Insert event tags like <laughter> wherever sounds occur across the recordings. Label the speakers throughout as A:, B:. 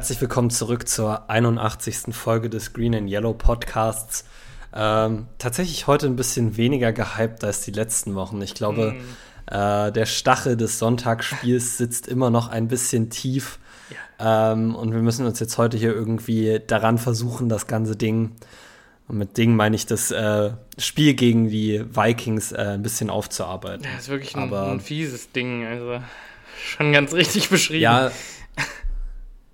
A: Herzlich willkommen zurück zur 81. Folge des Green and Yellow Podcasts. Ähm, tatsächlich heute ein bisschen weniger gehypt als die letzten Wochen. Ich glaube, mm. äh, der Stachel des Sonntagsspiels <laughs> sitzt immer noch ein bisschen tief. Ja. Ähm, und wir müssen uns jetzt heute hier irgendwie daran versuchen, das ganze Ding, und mit Ding meine ich das äh, Spiel gegen die Vikings äh, ein bisschen aufzuarbeiten.
B: Ja, ist wirklich ein, Aber, ein fieses Ding. Also schon ganz richtig beschrieben.
A: Ja,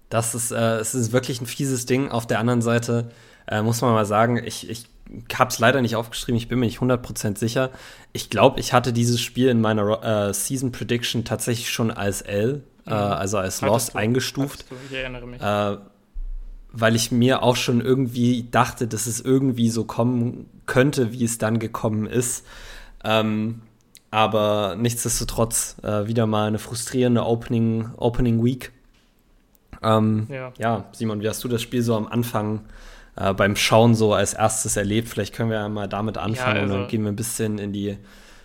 A: das ist, äh, es ist wirklich ein fieses Ding. Auf der anderen Seite äh, muss man mal sagen, ich, ich habe es leider nicht aufgeschrieben, ich bin mir nicht 100% sicher. Ich glaube, ich hatte dieses Spiel in meiner äh, Season Prediction tatsächlich schon als L, äh, mhm. also als Lost du, eingestuft. Du, ich erinnere mich. Äh, weil ich mir auch schon irgendwie dachte, dass es irgendwie so kommen könnte, wie es dann gekommen ist. Ähm, aber nichtsdestotrotz äh, wieder mal eine frustrierende Opening, Opening Week. Ähm, ja. ja. Simon, wie hast du das Spiel so am Anfang äh, beim Schauen so als erstes erlebt? Vielleicht können wir ja mal damit anfangen ja, also, und dann also gehen wir ein bisschen in die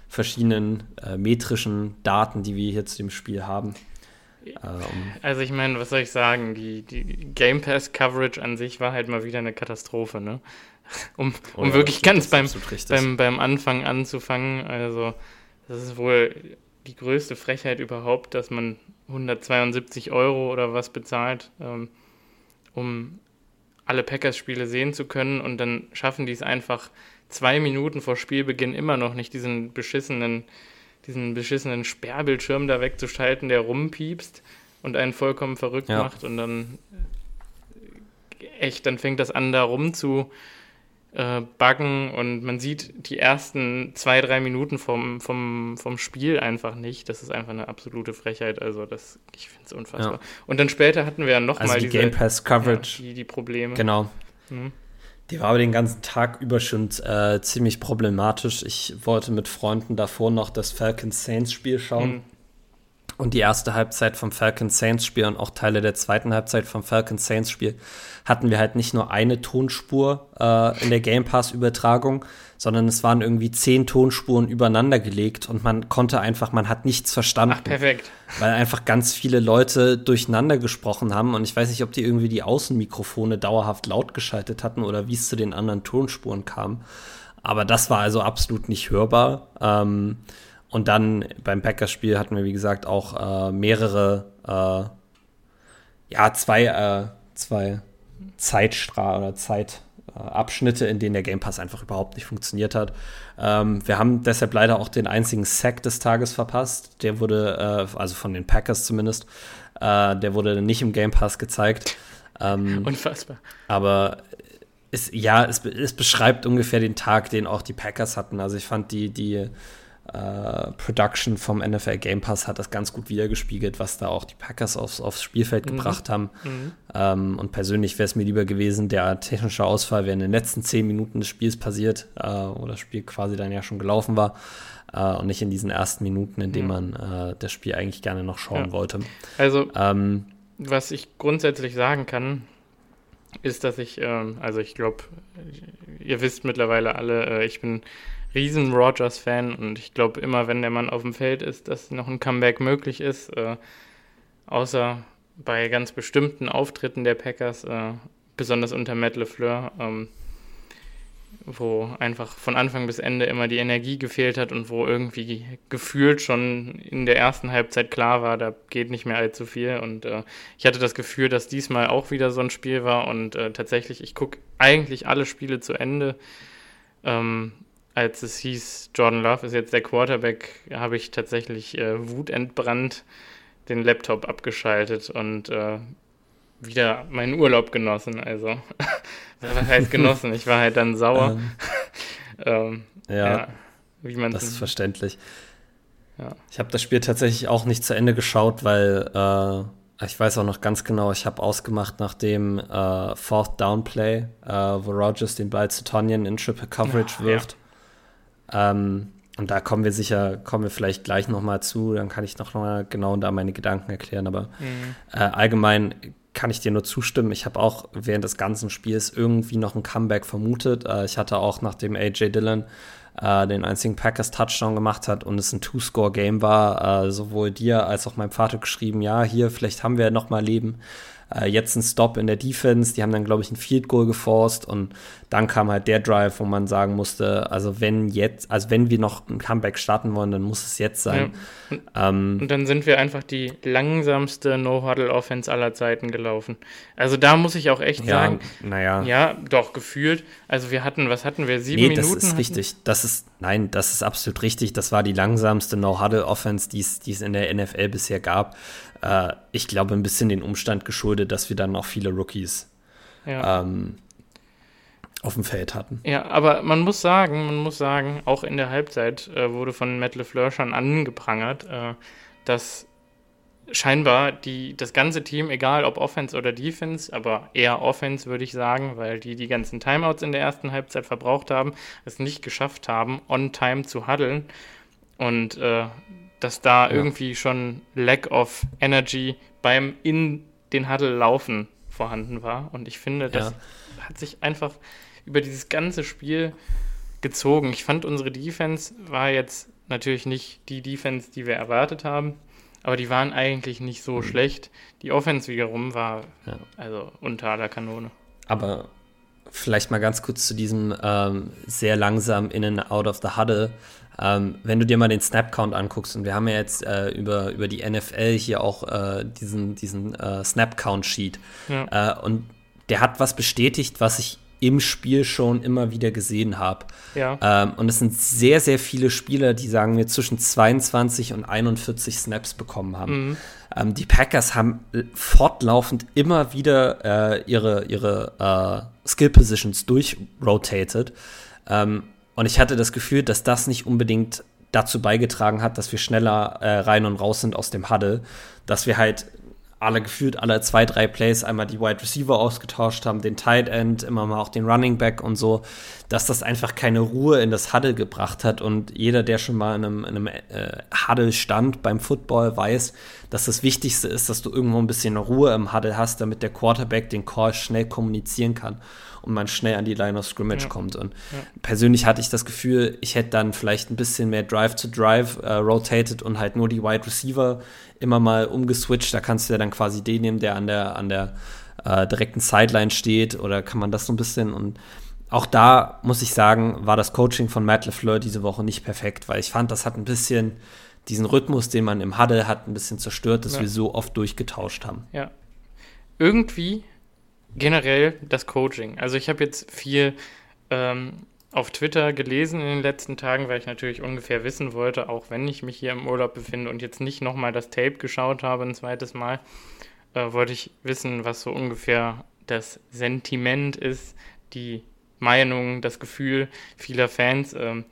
A: verschiedenen äh, metrischen Daten, die wir hier zu dem Spiel haben.
B: Äh, also ich meine, was soll ich sagen? Die, die Game Pass Coverage an sich war halt mal wieder eine Katastrophe, ne? <laughs> Um, um oh wirklich ganz beim, beim, beim Anfang anzufangen. Also das ist wohl die größte Frechheit überhaupt, dass man 172 Euro oder was bezahlt, ähm, um alle Packers-Spiele sehen zu können und dann schaffen die es einfach zwei Minuten vor Spielbeginn immer noch nicht, diesen beschissenen, diesen beschissenen Sperrbildschirm da wegzuschalten, der rumpiepst und einen vollkommen verrückt ja. macht und dann äh, echt, dann fängt das an, da rum zu äh, buggen und man sieht die ersten zwei, drei Minuten vom, vom, vom Spiel einfach nicht. Das ist einfach eine absolute Frechheit. Also das, ich finde es unfassbar. Ja. Und dann später hatten wir ja nochmal
A: also die diese, Game Pass Coverage.
B: Ja, die, die Probleme.
A: Genau. Mhm. Die war aber den ganzen Tag über schon äh, ziemlich problematisch. Ich wollte mit Freunden davor noch das Falcons Saints Spiel schauen. Mhm. Und die erste Halbzeit vom Falcons Saints Spiel und auch Teile der zweiten Halbzeit vom Falcons Saints Spiel hatten wir halt nicht nur eine Tonspur äh, in der Game Pass Übertragung, sondern es waren irgendwie zehn Tonspuren übereinander gelegt und man konnte einfach, man hat nichts verstanden. Ach,
B: perfekt.
A: Weil einfach ganz viele Leute durcheinander gesprochen haben und ich weiß nicht, ob die irgendwie die Außenmikrofone dauerhaft laut geschaltet hatten oder wie es zu den anderen Tonspuren kam. Aber das war also absolut nicht hörbar. Ähm, und dann beim Packers-Spiel hatten wir, wie gesagt, auch äh, mehrere, äh, ja, zwei, äh, zwei Zeitstra oder Zeitabschnitte, in denen der Game Pass einfach überhaupt nicht funktioniert hat. Ähm, wir haben deshalb leider auch den einzigen Sack des Tages verpasst. Der wurde, äh, also von den Packers zumindest, äh, der wurde nicht im Game Pass gezeigt.
B: Ähm, Unfassbar.
A: Aber es, ja, es, es beschreibt ungefähr den Tag, den auch die Packers hatten. Also ich fand die, die äh, Production vom NFL Game Pass hat das ganz gut wiedergespiegelt, was da auch die Packers aufs, aufs Spielfeld mhm. gebracht haben. Mhm. Ähm, und persönlich wäre es mir lieber gewesen, der technische Ausfall wäre in den letzten zehn Minuten des Spiels passiert, äh, wo das Spiel quasi dann ja schon gelaufen war. Uh, und nicht in diesen ersten Minuten, in denen man uh, das Spiel eigentlich gerne noch schauen ja. wollte.
B: Also, ähm, was ich grundsätzlich sagen kann, ist, dass ich, ähm, also ich glaube, ihr wisst mittlerweile alle, äh, ich bin riesen Rogers-Fan und ich glaube immer, wenn der Mann auf dem Feld ist, dass noch ein Comeback möglich ist, äh, außer bei ganz bestimmten Auftritten der Packers, äh, besonders unter Matt LeFleur, ähm, wo einfach von Anfang bis Ende immer die Energie gefehlt hat und wo irgendwie gefühlt schon in der ersten Halbzeit klar war, da geht nicht mehr allzu viel. Und äh, ich hatte das Gefühl, dass diesmal auch wieder so ein Spiel war und äh, tatsächlich, ich gucke eigentlich alle Spiele zu Ende. Ähm, als es hieß, Jordan Love ist jetzt der Quarterback, habe ich tatsächlich äh, wutentbrannt den Laptop abgeschaltet und äh, wieder meinen Urlaub genossen. Also, <laughs> was heißt genossen? Ich war halt dann sauer.
A: Ähm, <laughs> ähm, ja, ja, wie man das ist verständlich. Ja. Ich habe das Spiel tatsächlich auch nicht zu Ende geschaut, weil äh, ich weiß auch noch ganz genau, ich habe ausgemacht nach dem äh, Fourth Down Play, äh, wo Rogers den Ball zu Tonyan in Triple Coverage wirft. Ähm, und da kommen wir sicher, kommen wir vielleicht gleich nochmal zu, dann kann ich noch mal genau da meine Gedanken erklären. Aber mhm. äh, allgemein kann ich dir nur zustimmen. Ich habe auch während des ganzen Spiels irgendwie noch ein Comeback vermutet. Äh, ich hatte auch, nachdem AJ Dillon äh, den einzigen Packers-Touchdown gemacht hat und es ein Two-Score-Game war, äh, sowohl dir als auch meinem Vater geschrieben, ja, hier, vielleicht haben wir noch mal Leben. Äh, jetzt ein Stop in der Defense, die haben dann, glaube ich, ein Field Goal geforst und dann kam halt der Drive, wo man sagen musste, also wenn jetzt, also wenn wir noch ein Comeback starten wollen, dann muss es jetzt sein.
B: Ja. Und, ähm, und, dann sind wir einfach die langsamste No-Huddle-Offense aller Zeiten gelaufen. Also da muss ich auch echt ja, sagen,
A: naja.
B: ja, doch, gefühlt. Also wir hatten, was hatten wir, sieben nee, Minuten?
A: das ist richtig. Das ist, nein, das ist absolut richtig. Das war die langsamste No-Huddle-Offense, die es in der NFL bisher gab. Äh, ich glaube, ein bisschen den Umstand geschuldet, dass wir dann auch viele Rookies ja. ähm, auf dem Feld hatten.
B: Ja, aber man muss sagen, man muss sagen, auch in der Halbzeit äh, wurde von Matt LeFleur schon angeprangert, äh, dass scheinbar die, das ganze Team, egal ob Offense oder Defense, aber eher Offense würde ich sagen, weil die die ganzen Timeouts in der ersten Halbzeit verbraucht haben, es nicht geschafft haben, on time zu huddeln und äh, dass da ja. irgendwie schon Lack of Energy beim in den Huddle laufen vorhanden war und ich finde, das ja. hat sich einfach über dieses ganze Spiel gezogen. Ich fand, unsere Defense war jetzt natürlich nicht die Defense, die wir erwartet haben, aber die waren eigentlich nicht so mhm. schlecht. Die Offense wiederum war ja. also unter aller Kanone.
A: Aber vielleicht mal ganz kurz zu diesem ähm, sehr langsam in and out of the huddle. Ähm, wenn du dir mal den Snap-Count anguckst, und wir haben ja jetzt äh, über, über die NFL hier auch äh, diesen, diesen äh, Snap-Count-Sheet, ja. Äh, und der hat was bestätigt, was ich im Spiel schon immer wieder gesehen habe.
B: Ja.
A: Ähm, und es sind sehr, sehr viele Spieler, die sagen wir zwischen 22 und 41 Snaps bekommen haben. Mhm. Ähm, die Packers haben fortlaufend immer wieder äh, ihre, ihre äh, Skill Positions durchrotated. Ähm, und ich hatte das Gefühl, dass das nicht unbedingt dazu beigetragen hat, dass wir schneller äh, rein und raus sind aus dem Huddle, dass wir halt alle gefühlt alle zwei, drei Plays einmal die Wide Receiver ausgetauscht haben, den Tight End, immer mal auch den Running Back und so, dass das einfach keine Ruhe in das Huddle gebracht hat. Und jeder, der schon mal in einem, in einem äh, Huddle stand beim Football, weiß, dass das Wichtigste ist, dass du irgendwo ein bisschen Ruhe im Huddle hast, damit der Quarterback den Call schnell kommunizieren kann und man schnell an die Line of Scrimmage ja. kommt. Und ja. persönlich hatte ich das Gefühl, ich hätte dann vielleicht ein bisschen mehr Drive to Drive äh, rotated und halt nur die Wide Receiver immer mal umgeswitcht. Da kannst du ja dann quasi den nehmen, der an der, an der äh, direkten Sideline steht oder kann man das so ein bisschen und auch da muss ich sagen, war das Coaching von Matt LeFleur diese Woche nicht perfekt, weil ich fand, das hat ein bisschen diesen Rhythmus, den man im Huddle hat, ein bisschen zerstört, dass ja. wir so oft durchgetauscht haben.
B: Ja. Irgendwie generell das Coaching. Also ich habe jetzt viel ähm, auf Twitter gelesen in den letzten Tagen, weil ich natürlich ungefähr wissen wollte, auch wenn ich mich hier im Urlaub befinde und jetzt nicht nochmal das Tape geschaut habe ein zweites Mal, äh, wollte ich wissen, was so ungefähr das Sentiment ist, die Meinung, das Gefühl vieler Fans. Ähm,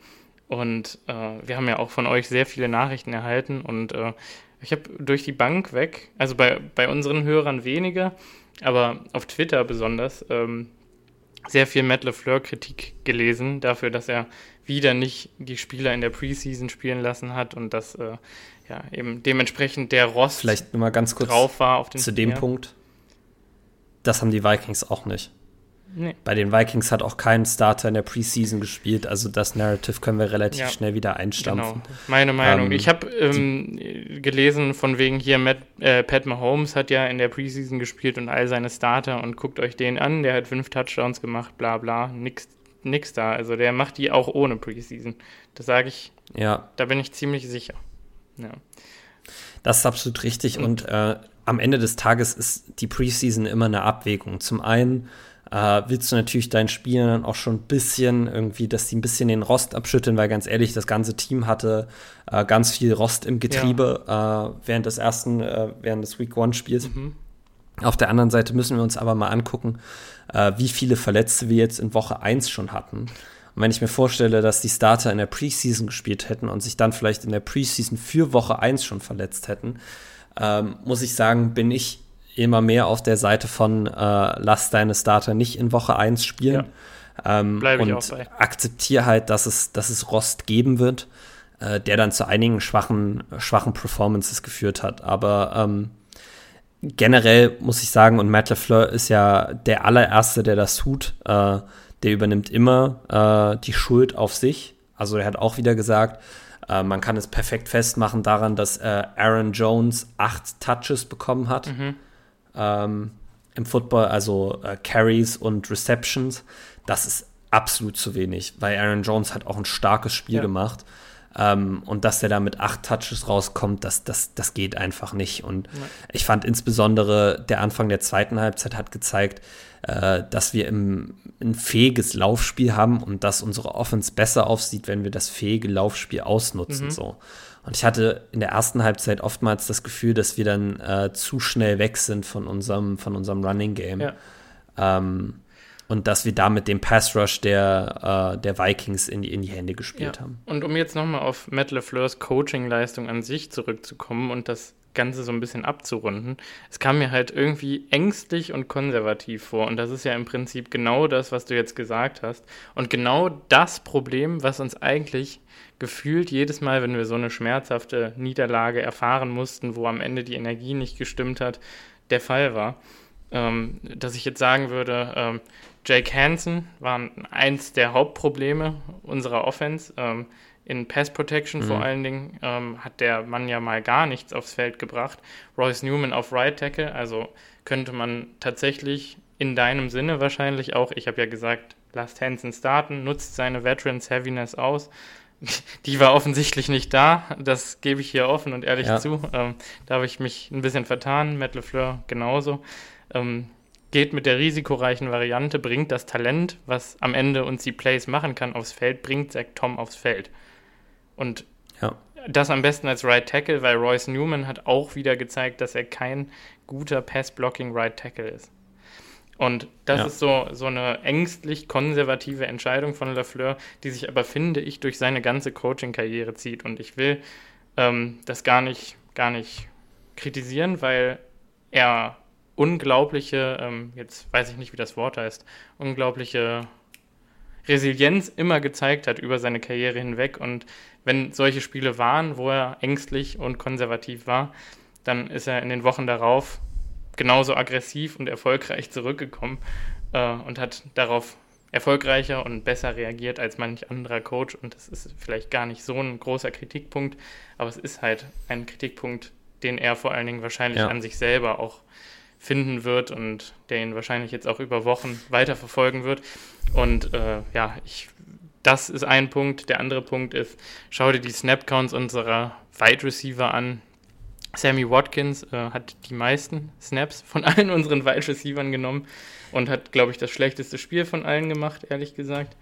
B: und äh, wir haben ja auch von euch sehr viele Nachrichten erhalten und äh, ich habe durch die Bank weg, also bei, bei unseren Hörern weniger, aber auf Twitter besonders, ähm, sehr viel Matt LeFleur-Kritik gelesen dafür, dass er wieder nicht die Spieler in der Preseason spielen lassen hat und dass äh, ja eben dementsprechend der Rost
A: Vielleicht mal ganz kurz
B: drauf war auf
A: den zu dem ja. Punkt. Das haben die Vikings auch nicht.
B: Nee.
A: Bei den Vikings hat auch kein Starter in der Preseason gespielt, also das Narrative können wir relativ ja. schnell wieder einstampfen. Genau.
B: Meine Meinung. Ähm, ich habe ähm, gelesen, von wegen hier, Matt, äh, Pat Mahomes hat ja in der Preseason gespielt und all seine Starter und guckt euch den an, der hat fünf Touchdowns gemacht, bla bla, nix, nix da. Also der macht die auch ohne Preseason. Das sage ich,
A: ja.
B: da bin ich ziemlich sicher. Ja.
A: Das ist absolut richtig und, und äh, am Ende des Tages ist die Preseason immer eine Abwägung. Zum einen äh, willst du natürlich deinen Spielern dann auch schon ein bisschen irgendwie, dass die ein bisschen den Rost abschütteln, weil ganz ehrlich, das ganze Team hatte äh, ganz viel Rost im Getriebe ja. äh, während des ersten, äh, während des Week One Spiels. Mhm. Auf der anderen Seite müssen wir uns aber mal angucken, äh, wie viele Verletzte wir jetzt in Woche 1 schon hatten. Und wenn ich mir vorstelle, dass die Starter in der Preseason gespielt hätten und sich dann vielleicht in der Preseason für Woche 1 schon verletzt hätten, ähm, muss ich sagen, bin ich immer mehr auf der Seite von äh, lass deine Starter nicht in Woche 1 spielen. Ja. Ähm, Bleibe ich und auch bei. akzeptiere halt, dass es, dass es Rost geben wird, äh, der dann zu einigen schwachen, schwachen Performances geführt hat. Aber ähm, generell muss ich sagen, und Matt LeFleur ist ja der allererste, der das tut. Äh, der übernimmt immer äh, die Schuld auf sich. Also er hat auch wieder gesagt, äh, man kann es perfekt festmachen daran, dass äh, Aaron Jones acht Touches bekommen hat. Mhm. Ähm, im Football, also äh, Carries und Receptions, das ist absolut zu wenig, weil Aaron Jones hat auch ein starkes Spiel ja. gemacht. Ähm, und dass der da mit acht Touches rauskommt, das, das, das geht einfach nicht. Und ja. ich fand insbesondere der Anfang der zweiten Halbzeit hat gezeigt, äh, dass wir im, ein fähiges Laufspiel haben und dass unsere Offense besser aussieht, wenn wir das fähige Laufspiel ausnutzen. Mhm. So. Und ich hatte in der ersten Halbzeit oftmals das Gefühl, dass wir dann äh, zu schnell weg sind von unserem, von unserem Running Game. Ja. Ähm, und dass wir damit den Pass Rush der, äh, der Vikings in die, in die Hände gespielt ja. haben.
B: Und um jetzt nochmal auf Matt LeFleurs Coaching-Leistung an sich zurückzukommen und das Ganze so ein bisschen abzurunden, es kam mir halt irgendwie ängstlich und konservativ vor. Und das ist ja im Prinzip genau das, was du jetzt gesagt hast. Und genau das Problem, was uns eigentlich gefühlt jedes Mal, wenn wir so eine schmerzhafte Niederlage erfahren mussten, wo am Ende die Energie nicht gestimmt hat, der Fall war. Ähm, dass ich jetzt sagen würde, ähm, Jake Hansen war eins der Hauptprobleme unserer Offense. Ähm, in Pass Protection mhm. vor allen Dingen ähm, hat der Mann ja mal gar nichts aufs Feld gebracht. Royce Newman auf Right Tackle, also könnte man tatsächlich in deinem Sinne wahrscheinlich auch, ich habe ja gesagt, lasst Hansen starten, nutzt seine Veterans Heaviness aus. <laughs> Die war offensichtlich nicht da, das gebe ich hier offen und ehrlich ja. zu. Ähm, da habe ich mich ein bisschen vertan, Matt LeFleur genauso. Ähm, geht mit der risikoreichen Variante, bringt das Talent, was am Ende uns die Plays machen kann, aufs Feld, bringt Zach Tom aufs Feld. Und ja. das am besten als Right Tackle, weil Royce Newman hat auch wieder gezeigt, dass er kein guter Pass-Blocking Right Tackle ist. Und das ja. ist so, so eine ängstlich konservative Entscheidung von Lafleur, die sich aber, finde ich, durch seine ganze Coaching-Karriere zieht. Und ich will ähm, das gar nicht, gar nicht kritisieren, weil er unglaubliche, ähm, jetzt weiß ich nicht, wie das Wort heißt, unglaubliche Resilienz immer gezeigt hat über seine Karriere hinweg. Und wenn solche Spiele waren, wo er ängstlich und konservativ war, dann ist er in den Wochen darauf genauso aggressiv und erfolgreich zurückgekommen äh, und hat darauf erfolgreicher und besser reagiert als manch anderer Coach. Und das ist vielleicht gar nicht so ein großer Kritikpunkt, aber es ist halt ein Kritikpunkt, den er vor allen Dingen wahrscheinlich ja. an sich selber auch finden wird und der ihn wahrscheinlich jetzt auch über Wochen weiterverfolgen wird. Und äh, ja, ich, das ist ein Punkt. Der andere Punkt ist, schau dir die Snapcounts unserer Wide Receiver an. Sammy Watkins äh, hat die meisten Snaps von <laughs> allen unseren Wide Receivern genommen und hat, glaube ich, das schlechteste Spiel von allen gemacht, ehrlich gesagt.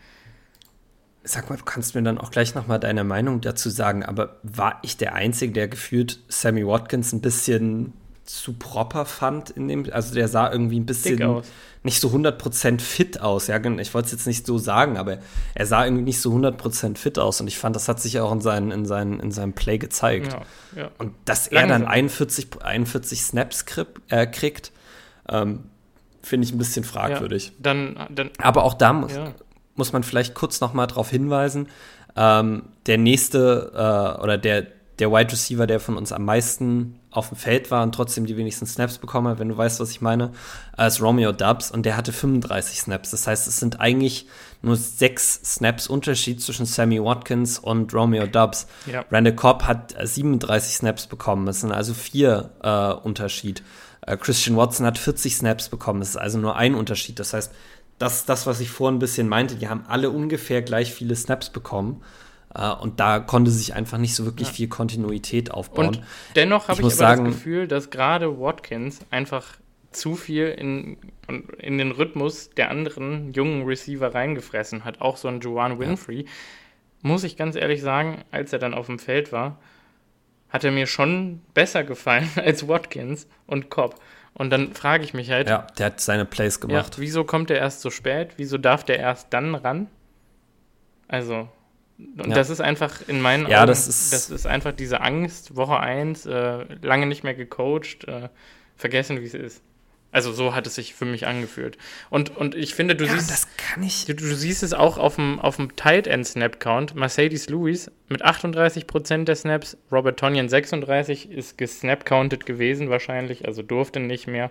A: Sag mal, du kannst mir dann auch gleich nochmal deine Meinung dazu sagen, aber war ich der Einzige, der gefühlt Sammy Watkins ein bisschen zu proper fand in dem, also der sah irgendwie ein bisschen nicht so 100% fit aus. Ja, ich wollte es jetzt nicht so sagen, aber er sah irgendwie nicht so 100% fit aus und ich fand, das hat sich auch in, seinen, in, seinen, in seinem Play gezeigt. Ja, ja. Und dass er dann 41, 41 Snaps krieg, äh, kriegt, ähm, finde ich ein bisschen fragwürdig.
B: Ja, dann, dann,
A: aber auch da muss, muss man vielleicht kurz noch mal darauf hinweisen, ähm, der nächste äh, oder der, der Wide Receiver, der von uns am meisten auf dem Feld war und trotzdem die wenigsten Snaps bekommen hat, wenn du weißt, was ich meine, als Romeo Dubs und der hatte 35 Snaps. Das heißt, es sind eigentlich nur sechs Snaps Unterschied zwischen Sammy Watkins und Romeo Dubs. Ja. Randall Cobb hat 37 Snaps bekommen. Es sind also vier äh, Unterschied. Äh, Christian Watson hat 40 Snaps bekommen. Das ist also nur ein Unterschied. Das heißt, das, das, was ich vorhin ein bisschen meinte, die haben alle ungefähr gleich viele Snaps bekommen. Uh, und da konnte sich einfach nicht so wirklich ja. viel Kontinuität aufbauen. Und
B: dennoch habe ich, ich aber sagen, das Gefühl, dass gerade Watkins einfach zu viel in, in den Rhythmus der anderen jungen Receiver reingefressen hat. Auch so ein Juwan Winfrey. Ja. Muss ich ganz ehrlich sagen, als er dann auf dem Feld war, hat er mir schon besser gefallen <laughs> als Watkins und Cobb. Und dann frage ich mich halt.
A: Ja, der hat seine Plays gemacht.
B: Ja, wieso kommt er erst so spät? Wieso darf der erst dann ran? Also, und ja. das ist einfach in meinen
A: ja, Augen, das ist,
B: das ist einfach diese Angst, Woche 1, äh, lange nicht mehr gecoacht, äh, vergessen, wie es ist. Also so hat es sich für mich angefühlt. Und, und ich finde, du ja, siehst.
A: Das kann ich.
B: Du, du, siehst es auch auf dem, auf dem Tight End Snap Count. Mercedes Lewis mit 38% der Snaps, Robert Tonyan 36 ist gesnap counted gewesen wahrscheinlich, also durfte nicht mehr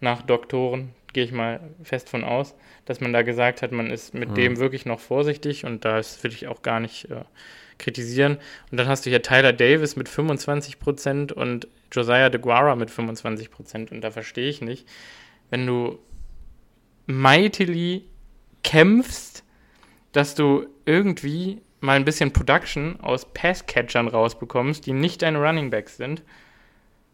B: nach Doktoren, gehe ich mal fest von aus dass man da gesagt hat, man ist mit mhm. dem wirklich noch vorsichtig und das will ich auch gar nicht äh, kritisieren. Und dann hast du hier Tyler Davis mit 25 Prozent und Josiah DeGuara mit 25 Prozent und da verstehe ich nicht, wenn du mightily kämpfst, dass du irgendwie mal ein bisschen Production aus Passcatchern rausbekommst, die nicht deine Running Backs sind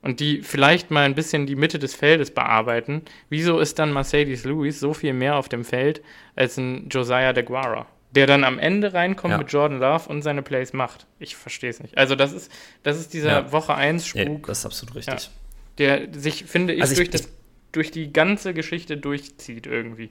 B: und die vielleicht mal ein bisschen die Mitte des Feldes bearbeiten, wieso ist dann Mercedes Lewis so viel mehr auf dem Feld als ein Josiah DeGuara? Der dann am Ende reinkommt ja. mit Jordan Love und seine Plays macht. Ich verstehe es nicht. Also, das ist, das ist dieser ja. Woche 1 Spuk. Ja,
A: das ist absolut richtig.
B: der sich, finde ich, also ich durch, das, durch die ganze Geschichte durchzieht irgendwie.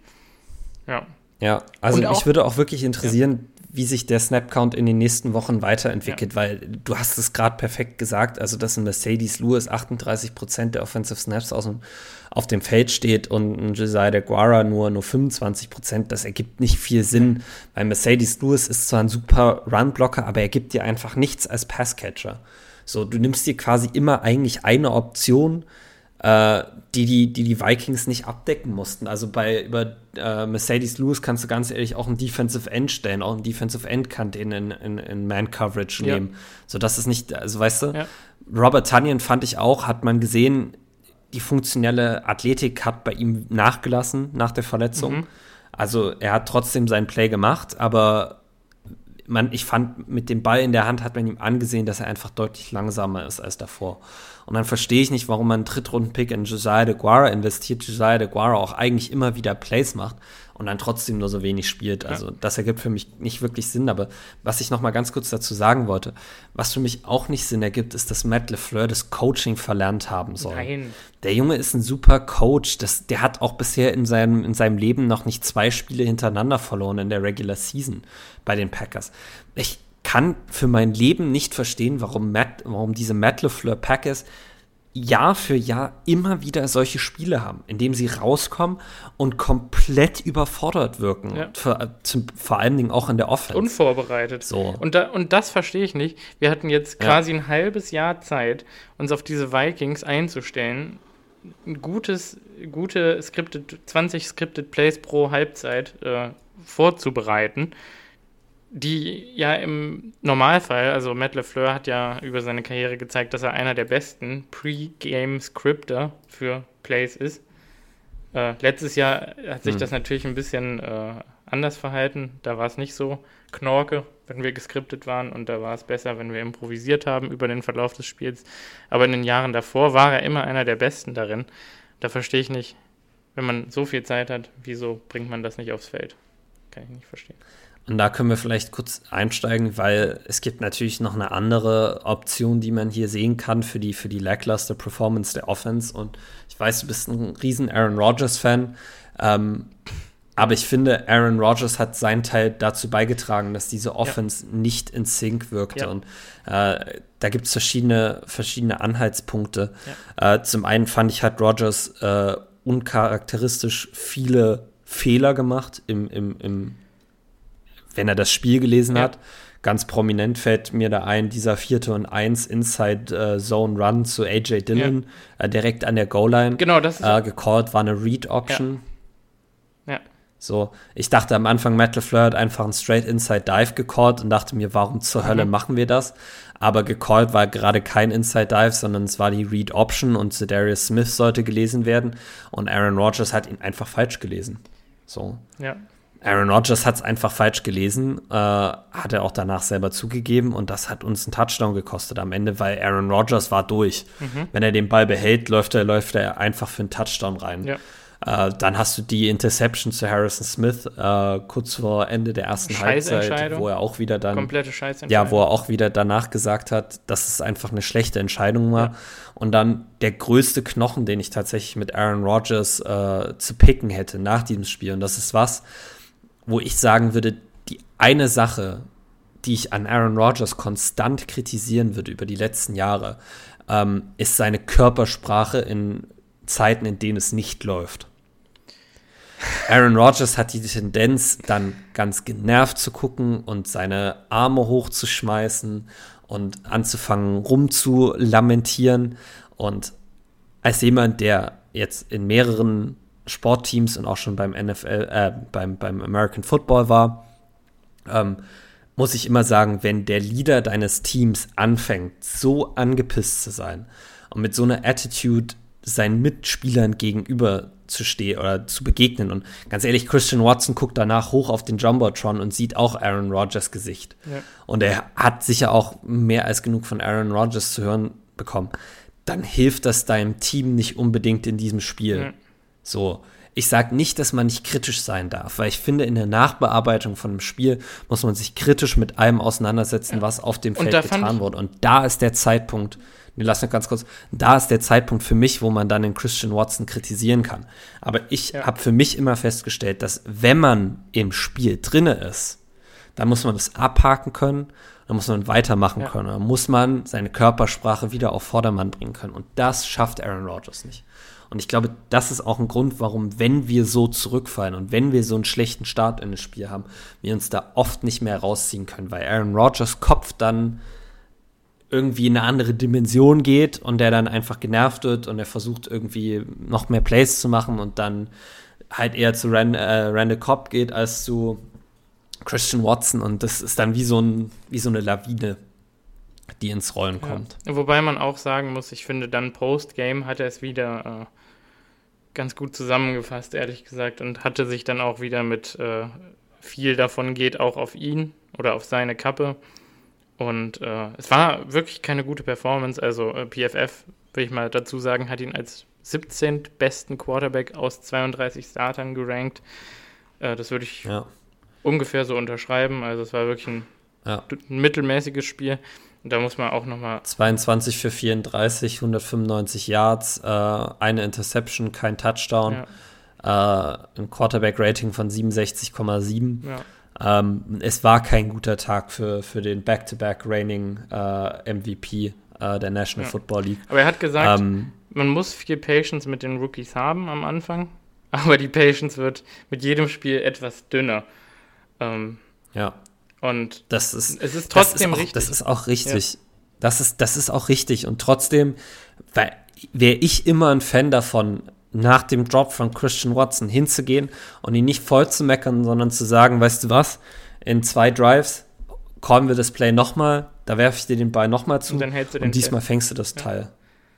B: Ja.
A: Ja, also mich würde auch wirklich interessieren, wie sich der Snap-Count in den nächsten Wochen weiterentwickelt, ja. weil du hast es gerade perfekt gesagt, also dass ein Mercedes Lewis 38 Prozent der Offensive Snaps aus dem, auf dem Feld steht und ein Josiah de Guara nur, nur 25 Prozent, das ergibt nicht viel Sinn, weil Mercedes Lewis ist zwar ein super Run-Blocker, aber er gibt dir einfach nichts als Passcatcher. So, du nimmst dir quasi immer eigentlich eine Option, äh, die, die, die die Vikings nicht abdecken mussten. Also bei über äh, Mercedes Lewis kannst du ganz ehrlich auch einen Defensive End stellen, auch ein Defensive End kann den in, in, in Man-Coverage ja. nehmen. So dass es nicht, also weißt du, ja. Robert Tunyon fand ich auch, hat man gesehen, die funktionelle Athletik hat bei ihm nachgelassen nach der Verletzung. Mhm. Also er hat trotzdem seinen Play gemacht, aber man, ich fand, mit dem Ball in der Hand hat man ihm angesehen, dass er einfach deutlich langsamer ist als davor. Und dann verstehe ich nicht, warum man einen Drittrunden-Pick in Josiah de Guara investiert, Josiah de Guara auch eigentlich immer wieder Plays macht und dann trotzdem nur so wenig spielt. Also ja. das ergibt für mich nicht wirklich Sinn. Aber was ich noch mal ganz kurz dazu sagen wollte, was für mich auch nicht Sinn ergibt, ist, dass Matt LeFleur das Coaching verlernt haben soll. Nein. Der Junge ist ein super Coach. Das, der hat auch bisher in seinem, in seinem Leben noch nicht zwei Spiele hintereinander verloren in der Regular Season bei den Packers. Ich kann für mein Leben nicht verstehen, warum, Matt, warum diese Matt LeFleur Packers Jahr für Jahr immer wieder solche Spiele haben, in dem sie rauskommen und komplett überfordert wirken. Ja. Vor, äh, zum, vor allen Dingen auch in der Offense.
B: Unvorbereitet. So. Und, da, und das verstehe ich nicht. Wir hatten jetzt quasi ja. ein halbes Jahr Zeit, uns auf diese Vikings einzustellen. Ein gutes, gute scripted, 20 Scripted Plays pro Halbzeit äh, vorzubereiten die ja im Normalfall, also Matt LeFleur hat ja über seine Karriere gezeigt, dass er einer der besten Pre-Game-Scripter für Plays ist. Äh, letztes Jahr hat sich hm. das natürlich ein bisschen äh, anders verhalten. Da war es nicht so knorke, wenn wir geskriptet waren und da war es besser, wenn wir improvisiert haben über den Verlauf des Spiels. Aber in den Jahren davor war er immer einer der Besten darin. Da verstehe ich nicht, wenn man so viel Zeit hat, wieso bringt man das nicht aufs Feld? Kann ich nicht verstehen.
A: Und da können wir vielleicht kurz einsteigen, weil es gibt natürlich noch eine andere Option, die man hier sehen kann für die, für die lackluster Performance der Offense. Und ich weiß, du bist ein riesen Aaron Rodgers-Fan. Ähm, aber ich finde, Aaron Rodgers hat seinen Teil dazu beigetragen, dass diese Offense ja. nicht in Sync wirkte. Ja. Und äh, da gibt es verschiedene, verschiedene Anhaltspunkte. Ja. Äh, zum einen fand ich, hat Rodgers äh, uncharakteristisch viele Fehler gemacht im, im, im wenn er das Spiel gelesen ja. hat. Ganz prominent fällt mir da ein, dieser vierte und eins Inside äh, Zone Run zu AJ Dillon, ja. äh, direkt an der Goal-Line.
B: Genau, das ist.
A: Äh, gecallt, war eine Read-Option. Ja. ja. So, ich dachte am Anfang, Matt LeFleur hat einfach einen Straight Inside Dive gecallt und dachte mir, warum zur mhm. Hölle machen wir das? Aber gecallt war gerade kein Inside Dive, sondern es war die Read Option und Darius Smith sollte gelesen werden und Aaron Rodgers hat ihn einfach falsch gelesen. So.
B: Ja.
A: Aaron Rodgers hat es einfach falsch gelesen, äh, hat er auch danach selber zugegeben und das hat uns einen Touchdown gekostet am Ende, weil Aaron Rodgers war durch. Mhm. Wenn er den Ball behält, läuft er, läuft er einfach für einen Touchdown rein. Ja. Äh, dann hast du die Interception zu Harrison Smith äh, kurz vor Ende der ersten Halbzeit, wo er auch wieder dann
B: komplette
A: ja, wo er auch wieder danach gesagt hat, dass es einfach eine schlechte Entscheidung war. Ja. Und dann der größte Knochen, den ich tatsächlich mit Aaron Rodgers äh, zu picken hätte nach diesem Spiel. Und das ist was, wo ich sagen würde, die eine Sache, die ich an Aaron Rodgers konstant kritisieren würde über die letzten Jahre, ähm, ist seine Körpersprache in Zeiten, in denen es nicht läuft. Aaron Rodgers hat die Tendenz, dann ganz genervt zu gucken und seine Arme hochzuschmeißen und anzufangen rumzulamentieren. Und als jemand, der jetzt in mehreren Sportteams und auch schon beim NFL, äh, beim, beim American Football war, ähm, muss ich immer sagen, wenn der Leader deines Teams anfängt, so angepisst zu sein und mit so einer Attitude seinen Mitspielern gegenüber zu stehen oder zu begegnen. Und ganz ehrlich, Christian Watson guckt danach hoch auf den Jumbotron und sieht auch Aaron Rodgers Gesicht. Ja. Und er hat sicher auch mehr als genug von Aaron Rodgers zu hören bekommen. Dann hilft das deinem Team nicht unbedingt in diesem Spiel. Ja. So. Ich sage nicht, dass man nicht kritisch sein darf, weil ich finde, in der Nachbearbeitung von einem Spiel muss man sich kritisch mit allem auseinandersetzen, ja. was auf dem Feld getan wurde. Und da ist der Zeitpunkt, nee, lass mich ganz kurz, da ist der Zeitpunkt für mich, wo man dann den Christian Watson kritisieren kann. Aber ich ja. habe für mich immer festgestellt, dass wenn man im Spiel drinne ist, dann muss man das abhaken können, dann muss man weitermachen ja. können, dann muss man seine Körpersprache wieder auf Vordermann bringen können. Und das schafft Aaron Rodgers nicht. Und ich glaube, das ist auch ein Grund, warum, wenn wir so zurückfallen und wenn wir so einen schlechten Start in das Spiel haben, wir uns da oft nicht mehr rausziehen können, weil Aaron Rodgers Kopf dann irgendwie in eine andere Dimension geht und der dann einfach genervt wird und er versucht irgendwie noch mehr Plays zu machen und dann halt eher zu Rand, äh, Randall Cobb geht als zu Christian Watson und das ist dann wie so, ein, wie so eine Lawine, die ins Rollen kommt.
B: Ja. Wobei man auch sagen muss, ich finde dann Post-Game hat er es wieder äh, ganz gut zusammengefasst, ehrlich gesagt, und hatte sich dann auch wieder mit äh, viel davon geht auch auf ihn oder auf seine Kappe. Und äh, es war wirklich keine gute Performance. Also äh, PFF, will ich mal dazu sagen, hat ihn als 17. besten Quarterback aus 32 Startern gerankt. Äh, das würde ich ja. ungefähr so unterschreiben. Also es war wirklich ein, ja. ein mittelmäßiges Spiel. Und da muss man auch nochmal.
A: 22 für 34, 195 Yards, äh, eine Interception, kein Touchdown, ja. äh, ein Quarterback-Rating von 67,7. Ja. Ähm, es war kein guter Tag für, für den Back-to-Back Reigning äh, MVP äh, der National ja. Football League.
B: Aber er hat gesagt, ähm, man muss viel Patience mit den Rookies haben am Anfang, <laughs> aber die Patience wird mit jedem Spiel etwas dünner. Ähm,
A: ja.
B: Und
A: das ist,
B: es ist trotzdem
A: das ist auch,
B: richtig.
A: Das ist auch richtig. Ja. Das, ist, das ist auch richtig. Und trotzdem wäre ich immer ein Fan davon, nach dem Drop von Christian Watson hinzugehen und ihn nicht voll zu meckern, sondern zu sagen, weißt du was, in zwei Drives callen wir das Play nochmal, da werfe ich dir den Ball nochmal zu und, und diesmal fängst du das ja. Teil.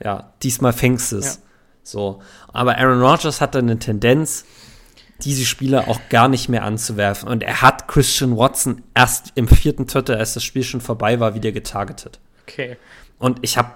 A: Ja, diesmal fängst du es. Ja. So. Aber Aaron Rodgers hatte eine Tendenz, diese Spieler auch gar nicht mehr anzuwerfen. Und er hat Christian Watson erst im vierten Viertel, als das Spiel schon vorbei war, wieder getargetet.
B: Okay.
A: Und ich habe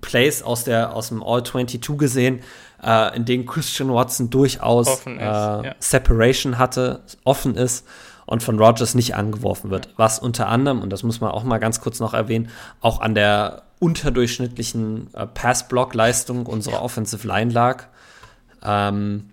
A: Plays aus, der, aus dem All-22 gesehen, äh, in denen Christian Watson durchaus äh, ja. Separation hatte, offen ist und von Rogers nicht angeworfen wird. Ja. Was unter anderem, und das muss man auch mal ganz kurz noch erwähnen, auch an der unterdurchschnittlichen äh, Pass-Block-Leistung unserer Offensive Line lag. Ähm,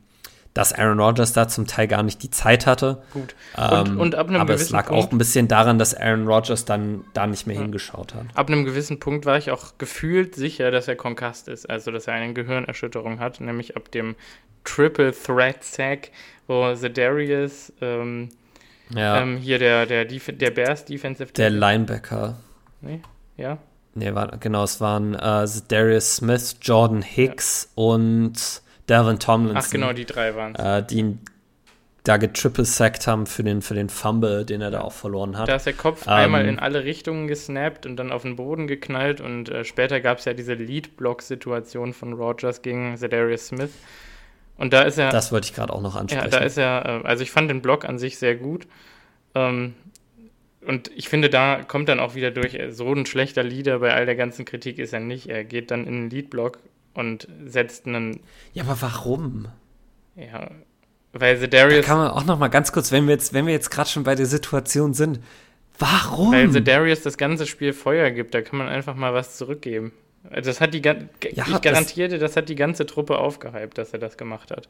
A: dass Aaron Rodgers da zum Teil gar nicht die Zeit hatte.
B: Gut.
A: Und, ähm, und ab einem aber es lag Punkt, auch ein bisschen daran, dass Aaron Rodgers dann da nicht mehr ja. hingeschaut hat.
B: Ab einem gewissen Punkt war ich auch gefühlt sicher, dass er konkast ist, also dass er eine Gehirnerschütterung hat, nämlich ab dem Triple Threat Sack, wo Zedarius ähm, ja. ähm, hier der, der, der Bears Defensive
A: Der Linebacker.
B: Nee, ja.
A: Nee, war, genau, es waren äh, Darius Smith, Jordan Hicks ja. und Devin Tomlinson.
B: Ach genau, die drei waren
A: äh, die ihn da getriple-sackt haben für den, für den Fumble, den er da auch verloren hat.
B: Da ist der Kopf ähm, einmal in alle Richtungen gesnappt und dann auf den Boden geknallt und äh, später gab es ja diese Lead-Block-Situation von Rogers gegen Zedarius Smith. Und da ist er.
A: Das wollte ich gerade auch noch ansprechen.
B: Ja, da ist er, äh, also ich fand den Block an sich sehr gut. Ähm, und ich finde, da kommt dann auch wieder durch, äh, so ein schlechter Leader bei all der ganzen Kritik ist er nicht. Er geht dann in den Lead-Block und setzt einen.
A: Ja, aber warum?
B: Ja, weil The Darius.
A: Da kann man auch noch mal ganz kurz, wenn wir jetzt, wenn wir jetzt gerade schon bei der Situation sind, warum?
B: Weil The Darius das ganze Spiel Feuer gibt, da kann man einfach mal was zurückgeben. Das hat die, ja, ich garantierte, das, das, hat die ganze Truppe aufgehypt, dass er das gemacht hat.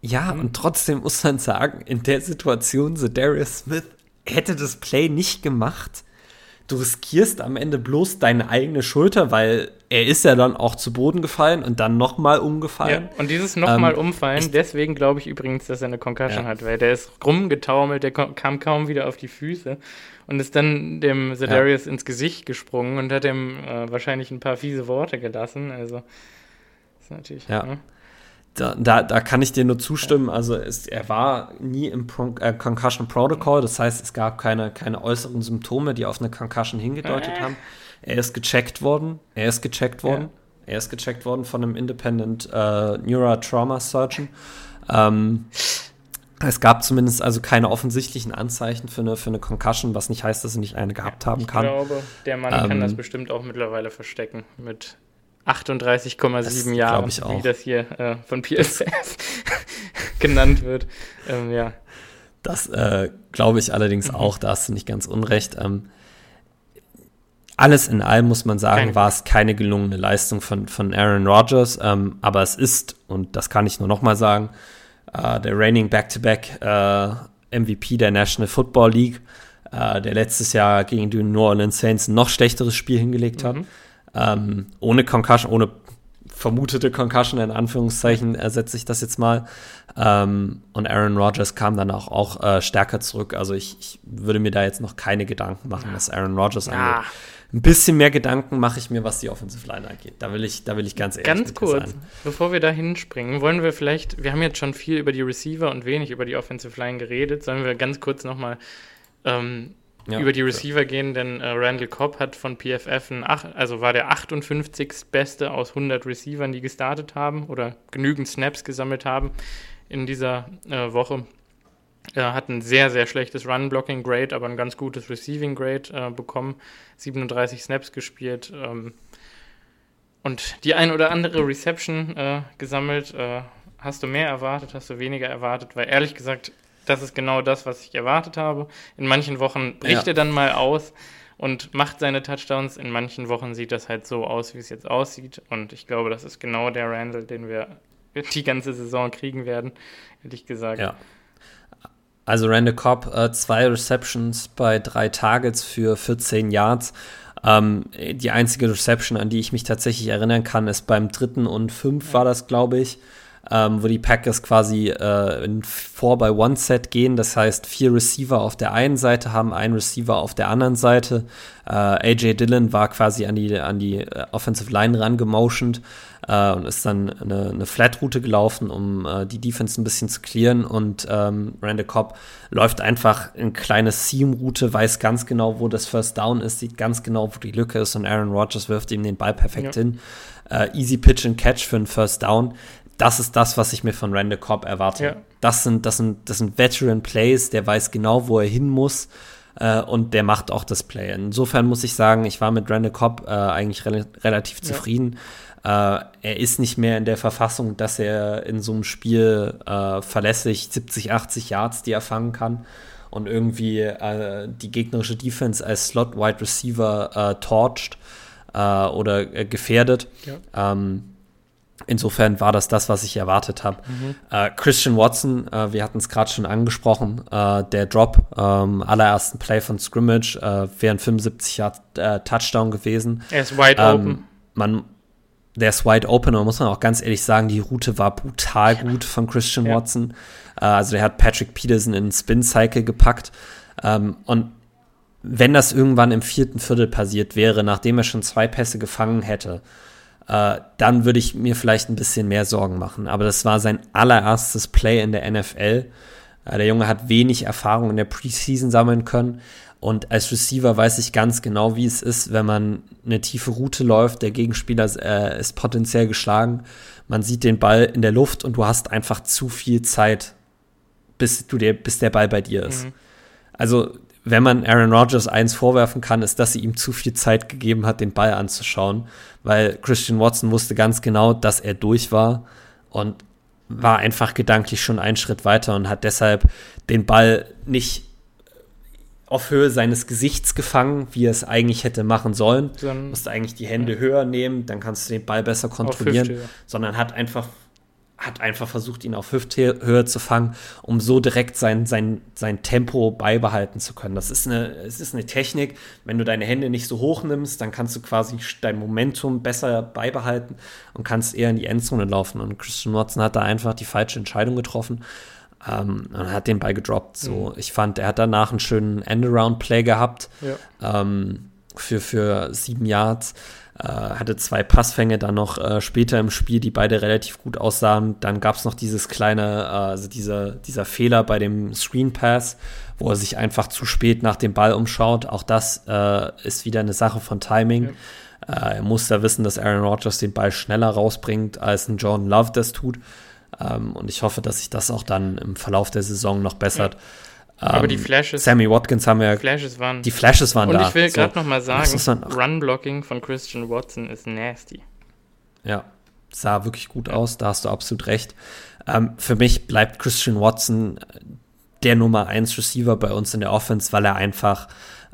A: Ja, hm. und trotzdem muss man sagen, in der Situation, The Darius Smith hätte das Play nicht gemacht du riskierst am Ende bloß deine eigene Schulter, weil er ist ja dann auch zu Boden gefallen und dann nochmal umgefallen.
B: Ja, und dieses nochmal ähm, umfallen, deswegen glaube ich übrigens, dass er eine Concussion ja. hat, weil der ist rumgetaumelt, der kam kaum wieder auf die Füße und ist dann dem Zedarius ja. ins Gesicht gesprungen und hat ihm äh, wahrscheinlich ein paar fiese Worte gelassen. Also, ist natürlich.
A: Ja. Ne? Da, da, da, kann ich dir nur zustimmen. Also es, er war nie im Pro, äh, Concussion Protocol, das heißt, es gab keine, keine äußeren Symptome, die auf eine Concussion hingedeutet äh. haben. Er ist gecheckt worden. Er ist gecheckt worden. Er ist gecheckt worden von einem Independent äh, Neurotrauma Surgeon. Ähm, es gab zumindest also keine offensichtlichen Anzeichen für eine, für eine Concussion, was nicht heißt, dass er nicht eine gehabt haben kann.
B: Ich glaube, der Mann ähm, kann das bestimmt auch mittlerweile verstecken mit 38,7 Jahren, wie das hier äh, von <laughs> PSF <laughs> genannt wird. Ähm, ja.
A: Das äh, glaube ich allerdings mhm. auch, da hast du nicht ganz unrecht. Ähm, alles in allem muss man sagen, war es keine gelungene Leistung von, von Aaron Rodgers, ähm, aber es ist, und das kann ich nur nochmal sagen, äh, der reigning Back-to-Back äh, MVP der National Football League, äh, der letztes Jahr gegen die New Orleans Saints ein noch schlechteres Spiel hingelegt hat. Ähm, ohne Concussion, ohne vermutete Concussion in Anführungszeichen ersetze ich das jetzt mal. Ähm, und Aaron Rodgers kam dann auch, auch äh, stärker zurück. Also ich, ich, würde mir da jetzt noch keine Gedanken machen, was Aaron Rodgers ja. angeht. Ein bisschen mehr Gedanken mache ich mir, was die Offensive Line angeht. Da will ich, da will ich ganz ehrlich
B: Ganz kurz, sein. bevor wir da hinspringen, wollen wir vielleicht, wir haben jetzt schon viel über die Receiver und wenig über die Offensive Line geredet, sollen wir ganz kurz nochmal ähm, ja, über die Receiver ja. gehen, denn äh, Randall Cobb hat von PFF ein, also war der 58. Beste aus 100 Receivern, die gestartet haben oder genügend Snaps gesammelt haben in dieser äh, Woche. Er hat ein sehr, sehr schlechtes Run-Blocking-Grade, aber ein ganz gutes Receiving-Grade äh, bekommen. 37 Snaps gespielt ähm, und die ein oder andere Reception äh, gesammelt. Äh, hast du mehr erwartet, hast du weniger erwartet? Weil ehrlich gesagt, das ist genau das, was ich erwartet habe. In manchen Wochen bricht ja. er dann mal aus und macht seine Touchdowns. In manchen Wochen sieht das halt so aus, wie es jetzt aussieht. Und ich glaube, das ist genau der Randall, den wir die ganze Saison kriegen werden, ehrlich gesagt.
A: Ja. Also Randall Cobb, äh, zwei Receptions bei drei Targets für 14 Yards. Ähm, die einzige Reception, an die ich mich tatsächlich erinnern kann, ist beim dritten und fünf war das, glaube ich, ähm, wo die Packers quasi äh, in 4-by-1-Set gehen. Das heißt, vier Receiver auf der einen Seite haben, einen Receiver auf der anderen Seite. Äh, AJ Dillon war quasi an die, an die äh, Offensive Line rangemotioned äh, und ist dann eine, eine Flat-Route gelaufen, um äh, die Defense ein bisschen zu clearen. Und ähm, Randall Cobb läuft einfach in kleine Seam-Route, weiß ganz genau, wo das First Down ist, sieht ganz genau, wo die Lücke ist und Aaron Rodgers wirft ihm den Ball perfekt ja. hin. Äh, easy Pitch and Catch für einen First Down. Das ist das, was ich mir von Randall Cobb erwarte. Ja. Das, sind, das, sind, das sind Veteran Plays, der weiß genau, wo er hin muss äh, und der macht auch das Play. Insofern muss ich sagen, ich war mit Randall Cobb äh, eigentlich re relativ zufrieden. Ja. Äh, er ist nicht mehr in der Verfassung, dass er in so einem Spiel äh, verlässlich 70, 80 Yards, die er fangen kann und irgendwie äh, die gegnerische Defense als Slot Wide Receiver äh, torcht oder gefährdet. Ja. Ähm, Insofern war das das, was ich erwartet habe. Mhm. Äh, Christian Watson, äh, wir hatten es gerade schon angesprochen, äh, der Drop ähm, allerersten Play von Scrimmage wäre ein 75 Yard Touchdown gewesen.
B: Er ist wide ähm, open.
A: Man, der ist wide open und muss man auch ganz ehrlich sagen, die Route war brutal gut von Christian ja. Watson. Äh, also der hat Patrick Peterson in den Spin Cycle gepackt ähm, und wenn das irgendwann im vierten Viertel passiert wäre, nachdem er schon zwei Pässe gefangen hätte, äh, dann würde ich mir vielleicht ein bisschen mehr Sorgen machen. Aber das war sein allererstes Play in der NFL. Äh, der Junge hat wenig Erfahrung in der Preseason sammeln können. Und als Receiver weiß ich ganz genau, wie es ist, wenn man eine tiefe Route läuft, der Gegenspieler äh, ist potenziell geschlagen, man sieht den Ball in der Luft und du hast einfach zu viel Zeit, bis, du der, bis der Ball bei dir ist. Mhm. Also wenn man Aaron Rodgers eins vorwerfen kann, ist, dass sie ihm zu viel Zeit gegeben hat, den Ball anzuschauen, weil Christian Watson wusste ganz genau, dass er durch war und war einfach gedanklich schon einen Schritt weiter und hat deshalb den Ball nicht auf Höhe seines Gesichts gefangen, wie er es eigentlich hätte machen sollen. Du musst eigentlich die Hände ja. höher nehmen, dann kannst du den Ball besser kontrollieren, Hüfte, ja. sondern hat einfach hat einfach versucht, ihn auf Hüfthöhe zu fangen, um so direkt sein, sein, sein Tempo beibehalten zu können. Das ist eine, es ist eine Technik. Wenn du deine Hände nicht so hoch nimmst, dann kannst du quasi dein Momentum besser beibehalten und kannst eher in die Endzone laufen. Und Christian Watson hat da einfach die falsche Entscheidung getroffen. Ähm, und hat den Ball gedroppt. So, mhm. ich fand, er hat danach einen schönen Endaround-Play gehabt ja. ähm, für, für sieben Yards. Äh, hatte zwei Passfänge dann noch äh, später im Spiel, die beide relativ gut aussahen. Dann gab es noch dieses kleine, äh, also dieser, dieser Fehler bei dem Screen Pass, wo er sich einfach zu spät nach dem Ball umschaut. Auch das äh, ist wieder eine Sache von Timing. Äh, er muss da wissen, dass Aaron Rodgers den Ball schneller rausbringt, als ein Jordan Love das tut. Ähm, und ich hoffe, dass sich das auch dann im Verlauf der Saison noch bessert.
B: Ja. Aber die ähm, Flashes.
A: Sammy Watkins haben wir.
B: Flashes waren.
A: Die Flashes waren
B: und
A: da.
B: Und ich will gerade so, noch mal sagen, Run-Blocking von Christian Watson ist nasty.
A: Ja, sah wirklich gut aus, da hast du absolut recht. Ähm, für mich bleibt Christian Watson der Nummer 1 Receiver bei uns in der Offense, weil er einfach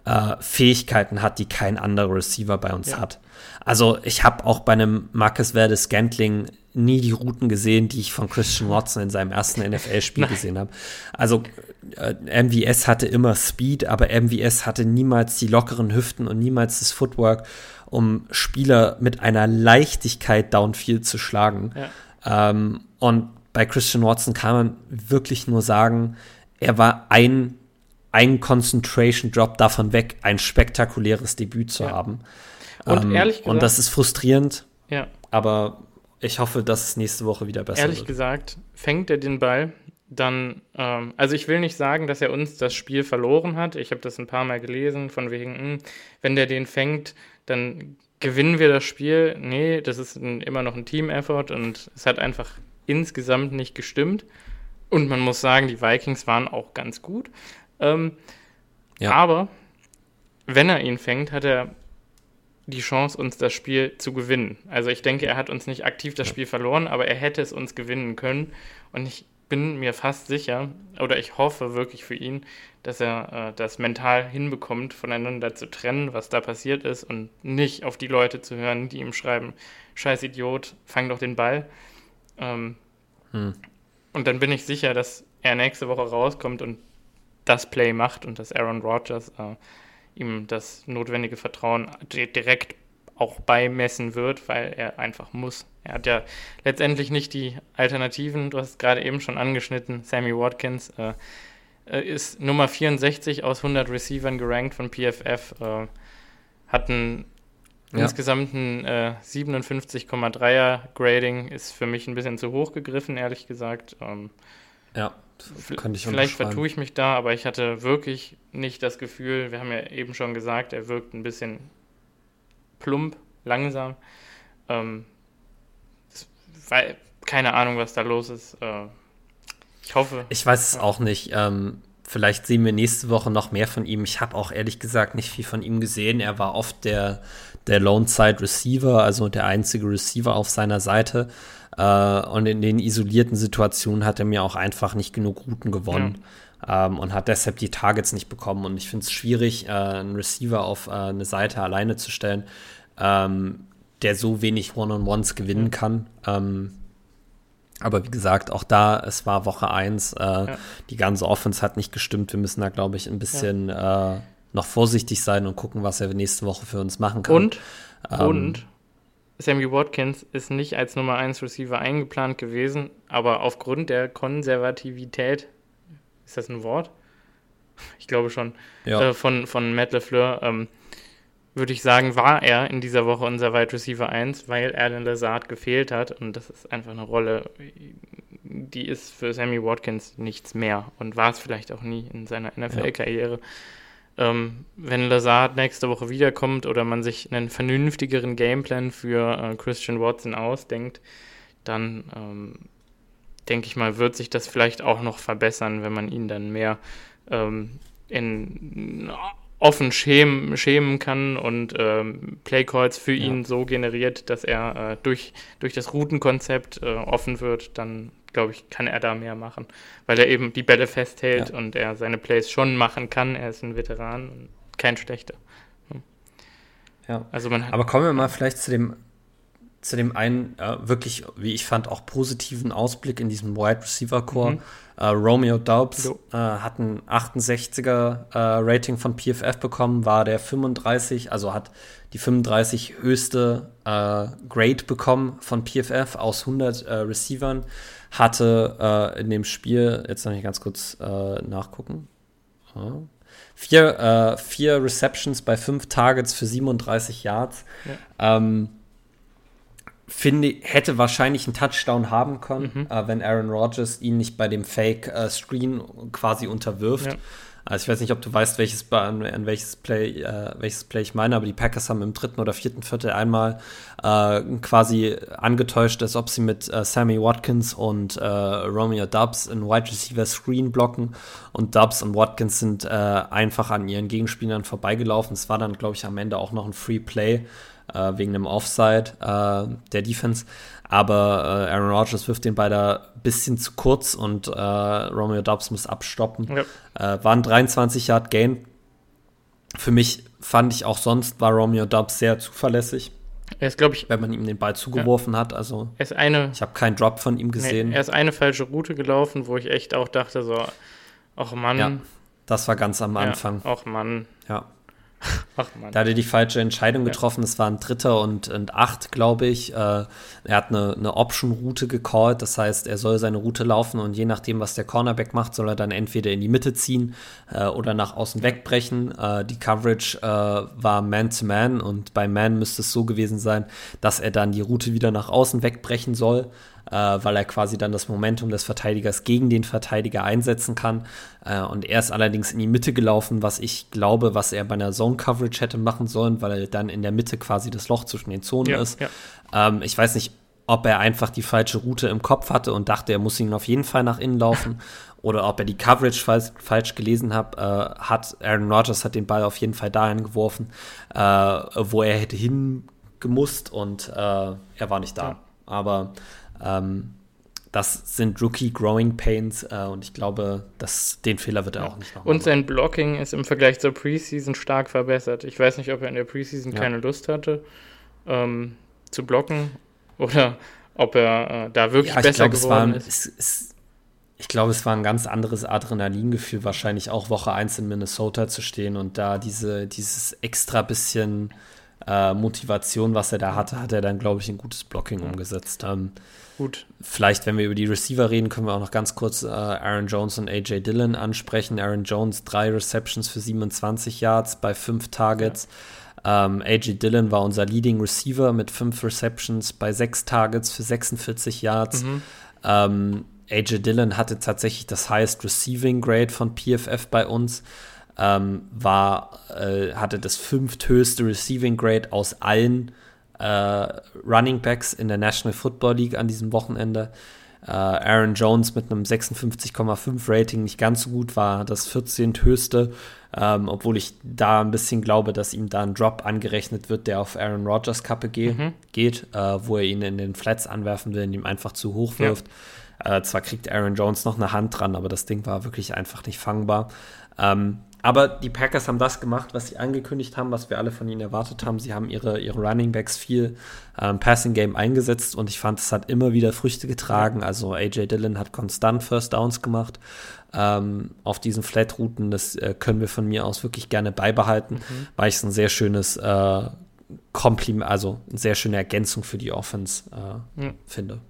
A: äh, Fähigkeiten hat, die kein anderer Receiver bei uns ja. hat. Also ich habe auch bei einem Marcus Verde Scantling nie die Routen gesehen, die ich von Christian Watson in seinem ersten NFL-Spiel <laughs> gesehen habe. Also äh, MVS hatte immer Speed, aber MVS hatte niemals die lockeren Hüften und niemals das Footwork, um Spieler mit einer Leichtigkeit downfield zu schlagen. Ja. Ähm, und bei Christian Watson kann man wirklich nur sagen, er war ein, ein Concentration Drop davon weg, ein spektakuläres Debüt zu ja. haben.
B: Und ähm, ehrlich
A: gesagt. Und das ist frustrierend.
B: Ja.
A: Aber ich hoffe, dass es nächste Woche wieder besser
B: ehrlich
A: wird.
B: Ehrlich gesagt, fängt er den Ball, dann, ähm, also ich will nicht sagen, dass er uns das Spiel verloren hat. Ich habe das ein paar Mal gelesen, von wegen, mh, hm, wenn der den fängt, dann gewinnen wir das Spiel. Nee, das ist ein, immer noch ein Team-Effort und es hat einfach insgesamt nicht gestimmt. Und man muss sagen, die Vikings waren auch ganz gut. Ähm, ja. Aber wenn er ihn fängt, hat er die Chance, uns das Spiel zu gewinnen. Also ich denke, er hat uns nicht aktiv das Spiel verloren, aber er hätte es uns gewinnen können. Und ich bin mir fast sicher, oder ich hoffe wirklich für ihn, dass er äh, das mental hinbekommt, voneinander zu trennen, was da passiert ist und nicht auf die Leute zu hören, die ihm schreiben, scheiß Idiot, fang doch den Ball. Ähm, hm. Und dann bin ich sicher, dass er nächste Woche rauskommt und das Play macht und dass Aaron Rodgers äh, ihm das notwendige Vertrauen direkt auch beimessen wird, weil er einfach muss. Er hat ja letztendlich nicht die Alternativen. Du hast es gerade eben schon angeschnitten. Sammy Watkins äh, äh ist Nummer 64 aus 100 Receivern gerankt von PFF. Äh, hat ein ja. insgesamt ein äh, 57,3er Grading. Ist für mich ein bisschen zu hoch gegriffen, ehrlich gesagt. Ähm,
A: ja.
B: Kann ich Vielleicht vertue ich mich da, aber ich hatte wirklich nicht das Gefühl, wir haben ja eben schon gesagt, er wirkt ein bisschen plump, langsam. Ähm, weil, keine Ahnung, was da los ist. Äh, ich hoffe.
A: Ich weiß es auch nicht. Ähm, vielleicht sehen wir nächste Woche noch mehr von ihm. Ich habe auch ehrlich gesagt nicht viel von ihm gesehen. Er war oft der, der Lone Side Receiver, also der einzige Receiver auf seiner Seite. Äh, und in den isolierten Situationen hat er mir auch einfach nicht genug Routen gewonnen. Ja. Ähm, und hat deshalb die Targets nicht bekommen. Und ich finde es schwierig, äh, einen Receiver auf äh, eine Seite alleine zu stellen, ähm, der so wenig One-on-Ones gewinnen ja. kann. Ähm, aber wie gesagt, auch da, es war Woche 1, äh, ja. die ganze Offense hat nicht gestimmt. Wir müssen da, glaube ich, ein bisschen äh, noch vorsichtig sein und gucken, was er nächste Woche für uns machen kann.
B: Und, ähm, und Sammy Watkins ist nicht als Nummer 1 Receiver eingeplant gewesen, aber aufgrund der Konservativität, ist das ein Wort? Ich glaube schon, ja. äh, von, von Matt LeFleur, ähm, würde ich sagen, war er in dieser Woche unser Wide Receiver 1, weil Alan Lazard gefehlt hat und das ist einfach eine Rolle, die ist für Sammy Watkins nichts mehr und war es vielleicht auch nie in seiner NFL-Karriere. Ja ähm, wenn Lazard nächste Woche wiederkommt oder man sich einen vernünftigeren Gameplan für äh, Christian Watson ausdenkt, dann ähm, denke ich mal, wird sich das vielleicht auch noch verbessern, wenn man ihn dann mehr ähm, in offen schämen, schämen kann und ähm, Playcalls für ja. ihn so generiert, dass er äh, durch, durch das Routenkonzept äh, offen wird, dann glaube ich, kann er da mehr machen, weil er eben die Bälle festhält ja. und er seine Plays schon machen kann. Er ist ein Veteran und kein schlechter.
A: Ja. Also man Aber kommen wir mal vielleicht zu dem, zu dem einen äh, wirklich, wie ich fand, auch positiven Ausblick in diesem Wide Receiver Core. Mhm. Äh, Romeo Daubs äh, hat ein 68er äh, Rating von PFF bekommen, war der 35, also hat die 35 höchste äh, Grade bekommen von PFF aus 100 äh, Receivern hatte in dem Spiel, jetzt noch nicht ganz kurz nachgucken, vier, äh, vier Receptions bei fünf Targets für 37 Yards. Ja. Ähm, finde, hätte wahrscheinlich einen Touchdown haben können, mhm. äh, wenn Aaron Rodgers ihn nicht bei dem Fake äh, Screen quasi unterwirft. Also ich weiß nicht, ob du weißt, welches, an, an welches, Play, äh, welches Play ich meine, aber die Packers haben im dritten oder vierten Viertel einmal äh, quasi angetäuscht, als ob sie mit äh, Sammy Watkins und äh, Romeo Dubs in Wide Receiver Screen blocken. Und Dubs und Watkins sind äh, einfach an ihren Gegenspielern vorbeigelaufen. Es war dann, glaube ich, am Ende auch noch ein Free Play äh, wegen einem Offside der Defense. Aber äh, Aaron Rodgers wirft den beider ein bisschen zu kurz und äh, Romeo Dobbs muss abstoppen. Ja. Äh, war ein 23 Yard Gain. Für mich fand ich auch sonst war Romeo Dobbs sehr zuverlässig.
B: Er ist, glaube ich,
A: wenn man ihm den Ball zugeworfen ja. hat. Also
B: er ist eine,
A: ich habe keinen Drop von ihm gesehen.
B: Nee, er ist eine falsche Route gelaufen, wo ich echt auch dachte so, ach Mann. Ja,
A: das war ganz am Anfang.
B: Ja, ach Mann.
A: Ja. <laughs> Ach, da hat er die falsche Entscheidung getroffen. Es ja. war ein Dritter und, und Acht, glaube ich. Äh, er hat eine, eine Option-Route gecallt. Das heißt, er soll seine Route laufen und je nachdem, was der Cornerback macht, soll er dann entweder in die Mitte ziehen äh, oder nach außen wegbrechen. Äh, die Coverage äh, war Man-to-Man -Man und bei Man müsste es so gewesen sein, dass er dann die Route wieder nach außen wegbrechen soll äh, weil er quasi dann das Momentum des Verteidigers gegen den Verteidiger einsetzen kann. Äh, und er ist allerdings in die Mitte gelaufen, was ich glaube, was er bei einer Zone-Coverage hätte machen sollen, weil er dann in der Mitte quasi das Loch zwischen den Zonen ja, ist. Ja. Ähm, ich weiß nicht, ob er einfach die falsche Route im Kopf hatte und dachte, er muss ihn auf jeden Fall nach innen laufen. <laughs> oder ob er die Coverage falsch, falsch gelesen hab, äh, hat. Aaron Rodgers hat den Ball auf jeden Fall dahin geworfen, äh, wo er hätte hingemusst und äh, er war nicht da. Ja. Aber ähm, das sind Rookie Growing Pains äh, und ich glaube, dass den Fehler wird er auch nicht machen.
B: Und sein Blocking ist im Vergleich zur Preseason stark verbessert. Ich weiß nicht, ob er in der Preseason ja. keine Lust hatte ähm, zu blocken <laughs> oder ob er äh, da wirklich ja, besser glaub, geworden
A: war, ist. Es, es, ich glaube, es war ein ganz anderes Adrenalingefühl, wahrscheinlich auch Woche 1 in Minnesota zu stehen und da diese, dieses extra bisschen äh, Motivation, was er da hatte, hat er dann, glaube ich, ein gutes Blocking umgesetzt. Ähm,
B: Gut.
A: Vielleicht, wenn wir über die Receiver reden, können wir auch noch ganz kurz äh, Aaron Jones und AJ Dillon ansprechen. Aaron Jones drei Receptions für 27 Yards bei fünf Targets. Ja. Ähm, AJ Dillon war unser Leading Receiver mit fünf Receptions bei sechs Targets für 46 Yards. Mhm. Ähm, AJ Dillon hatte tatsächlich das Highest Receiving Grade von PFF bei uns ähm, war, äh, hatte das fünfthöchste Receiving Grade aus allen äh, Running Backs in der National Football League an diesem Wochenende. Äh, Aaron Jones mit einem 56,5 Rating nicht ganz so gut war, das 14. höchste, ähm, obwohl ich da ein bisschen glaube, dass ihm da ein Drop angerechnet wird, der auf Aaron Rodgers Kappe ge mhm. geht, äh, wo er ihn in den Flats anwerfen will und ihm einfach zu hoch wirft. Ja. Äh, zwar kriegt Aaron Jones noch eine Hand dran, aber das Ding war wirklich einfach nicht fangbar. Ähm, aber die Packers haben das gemacht, was sie angekündigt haben, was wir alle von ihnen erwartet haben. Sie haben ihre, ihre Running Backs viel ähm, Passing Game eingesetzt und ich fand, es hat immer wieder Früchte getragen. Also AJ Dillon hat konstant First Downs gemacht ähm, auf diesen Flat-Routen. Das äh, können wir von mir aus wirklich gerne beibehalten, mhm. weil ich es ein sehr schönes äh, Kompliment, also eine sehr schöne Ergänzung für die Offense äh, mhm. finde.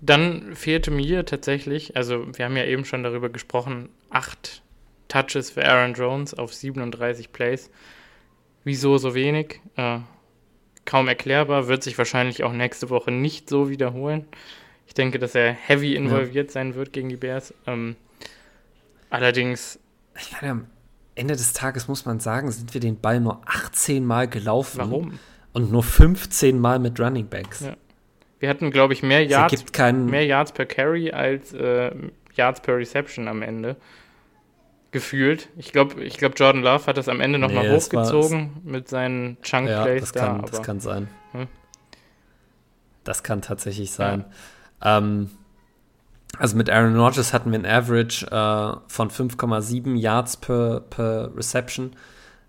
B: Dann fehlte mir tatsächlich, also wir haben ja eben schon darüber gesprochen, acht Touches für Aaron Jones auf 37 Plays. Wieso so wenig? Äh, kaum erklärbar, wird sich wahrscheinlich auch nächste Woche nicht so wiederholen. Ich denke, dass er heavy involviert ja. sein wird gegen die Bears. Ähm, allerdings.
A: Ich meine, am Ende des Tages muss man sagen, sind wir den Ball nur 18 Mal gelaufen.
B: Warum?
A: Und nur 15 Mal mit Running Backs. Ja.
B: Wir hatten, glaube ich, mehr Yards, mehr Yards per Carry als äh, Yards per Reception am Ende gefühlt. Ich glaube, ich glaub, Jordan Love hat das am Ende nochmal nee, hochgezogen mit seinen Chunk Plays ja,
A: das kann,
B: da.
A: Das kann sein. Hm? Das kann tatsächlich sein. Ja. Ähm, also mit Aaron Rodgers hatten wir ein Average äh, von 5,7 Yards per, per Reception.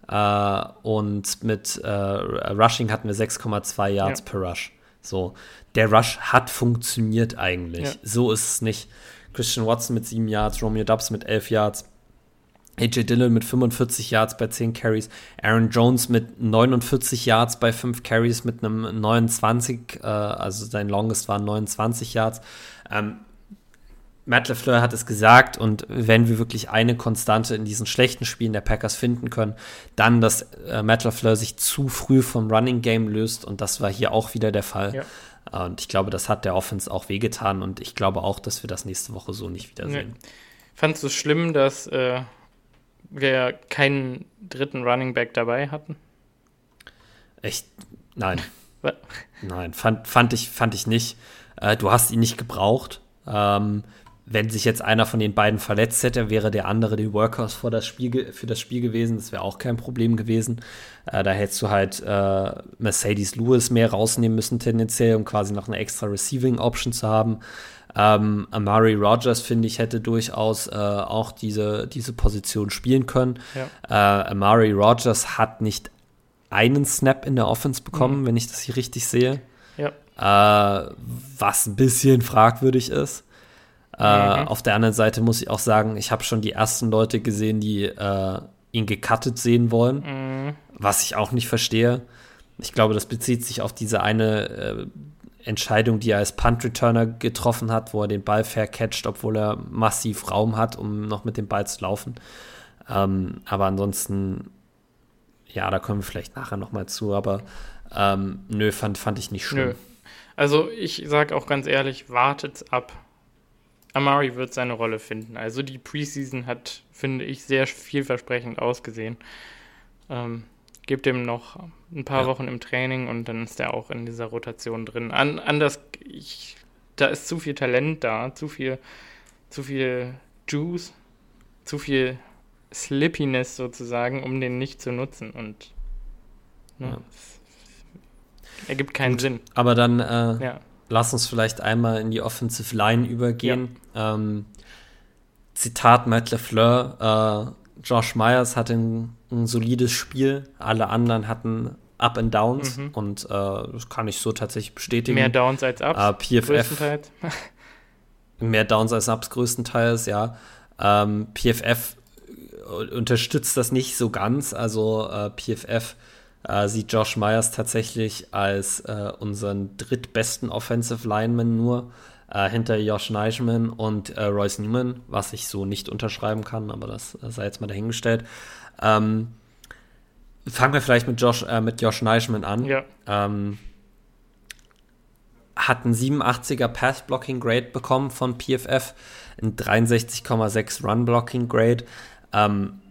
A: Äh, und mit äh, Rushing hatten wir 6,2 Yards ja. per Rush. So, der Rush hat funktioniert eigentlich. So ist es nicht. Christian Watson mit 7 Yards, Romeo Dubs mit 11 Yards. AJ Dillon mit 45 Yards bei 10 Carries, Aaron Jones mit 49 Yards bei 5 Carries mit einem 29, äh, also sein Longest waren 29 Yards. Ähm, Matt LeFleur hat es gesagt und wenn wir wirklich eine Konstante in diesen schlechten Spielen der Packers finden können, dann, dass äh, Matt LeFleur sich zu früh vom Running Game löst und das war hier auch wieder der Fall. Ja. Und ich glaube, das hat der Offense auch wehgetan und ich glaube auch, dass wir das nächste Woche so nicht wiedersehen.
B: Nee. Fandest du es schlimm, dass äh, wir keinen dritten Running Back dabei hatten?
A: Echt? Nein. Nein, fand, fand, ich, fand ich nicht. Äh, du hast ihn nicht gebraucht. Ähm, wenn sich jetzt einer von den beiden verletzt hätte, wäre der andere die Workhorse für das Spiel, für das Spiel gewesen. Das wäre auch kein Problem gewesen. Äh, da hättest du halt äh, Mercedes Lewis mehr rausnehmen müssen, tendenziell, um quasi noch eine extra Receiving Option zu haben. Ähm, Amari Rogers, finde ich, hätte durchaus äh, auch diese, diese Position spielen können. Ja. Äh, Amari Rogers hat nicht einen Snap in der Offense bekommen, mhm. wenn ich das hier richtig sehe. Ja. Äh, was ein bisschen fragwürdig ist. Äh, mhm. Auf der anderen Seite muss ich auch sagen, ich habe schon die ersten Leute gesehen, die äh, ihn gecuttet sehen wollen, mhm. was ich auch nicht verstehe. Ich glaube, das bezieht sich auf diese eine äh, Entscheidung, die er als Punt-Returner getroffen hat, wo er den Ball fair catcht, obwohl er massiv Raum hat, um noch mit dem Ball zu laufen. Ähm, aber ansonsten, ja, da kommen wir vielleicht nachher nochmal zu, aber ähm, nö, fand, fand ich nicht schlimm.
B: Also ich sage auch ganz ehrlich, wartet's ab. Amari wird seine Rolle finden. Also die Preseason hat, finde ich, sehr vielversprechend ausgesehen. Ähm, gebt ihm noch ein paar ja. Wochen im Training und dann ist er auch in dieser Rotation drin. An, anders, ich, da ist zu viel Talent da, zu viel, zu viel Juice, zu viel Slippiness sozusagen, um den nicht zu nutzen und ne, ja. ergibt keinen Gut, Sinn.
A: Aber dann äh, ja lass uns vielleicht einmal in die Offensive Line übergehen. Ja. Ähm, Zitat Matt LeFleur, äh, Josh Myers hatte ein, ein, solides Spiel, alle anderen hatten Up and Downs. Mhm. und äh, das kann ich so tatsächlich bestätigen.
B: Mehr Downs als Ups,
A: äh, PFF, <laughs> mehr Downs als Ups größtenteils, ja. Ähm, PFF unterstützt das nicht so ganz, also äh, PFF äh, sieht Josh Myers tatsächlich als äh, unseren drittbesten Offensive Lineman nur äh, hinter Josh Neischman und äh, Royce Newman, was ich so nicht unterschreiben kann, aber das sei jetzt mal dahingestellt. Ähm, fangen wir vielleicht mit Josh, äh, mit Josh Neischman an. Ja. Ähm, hat einen 87er Pass-Blocking-Grade bekommen von PFF, ein 63,6 Run-Blocking-Grade. Ähm,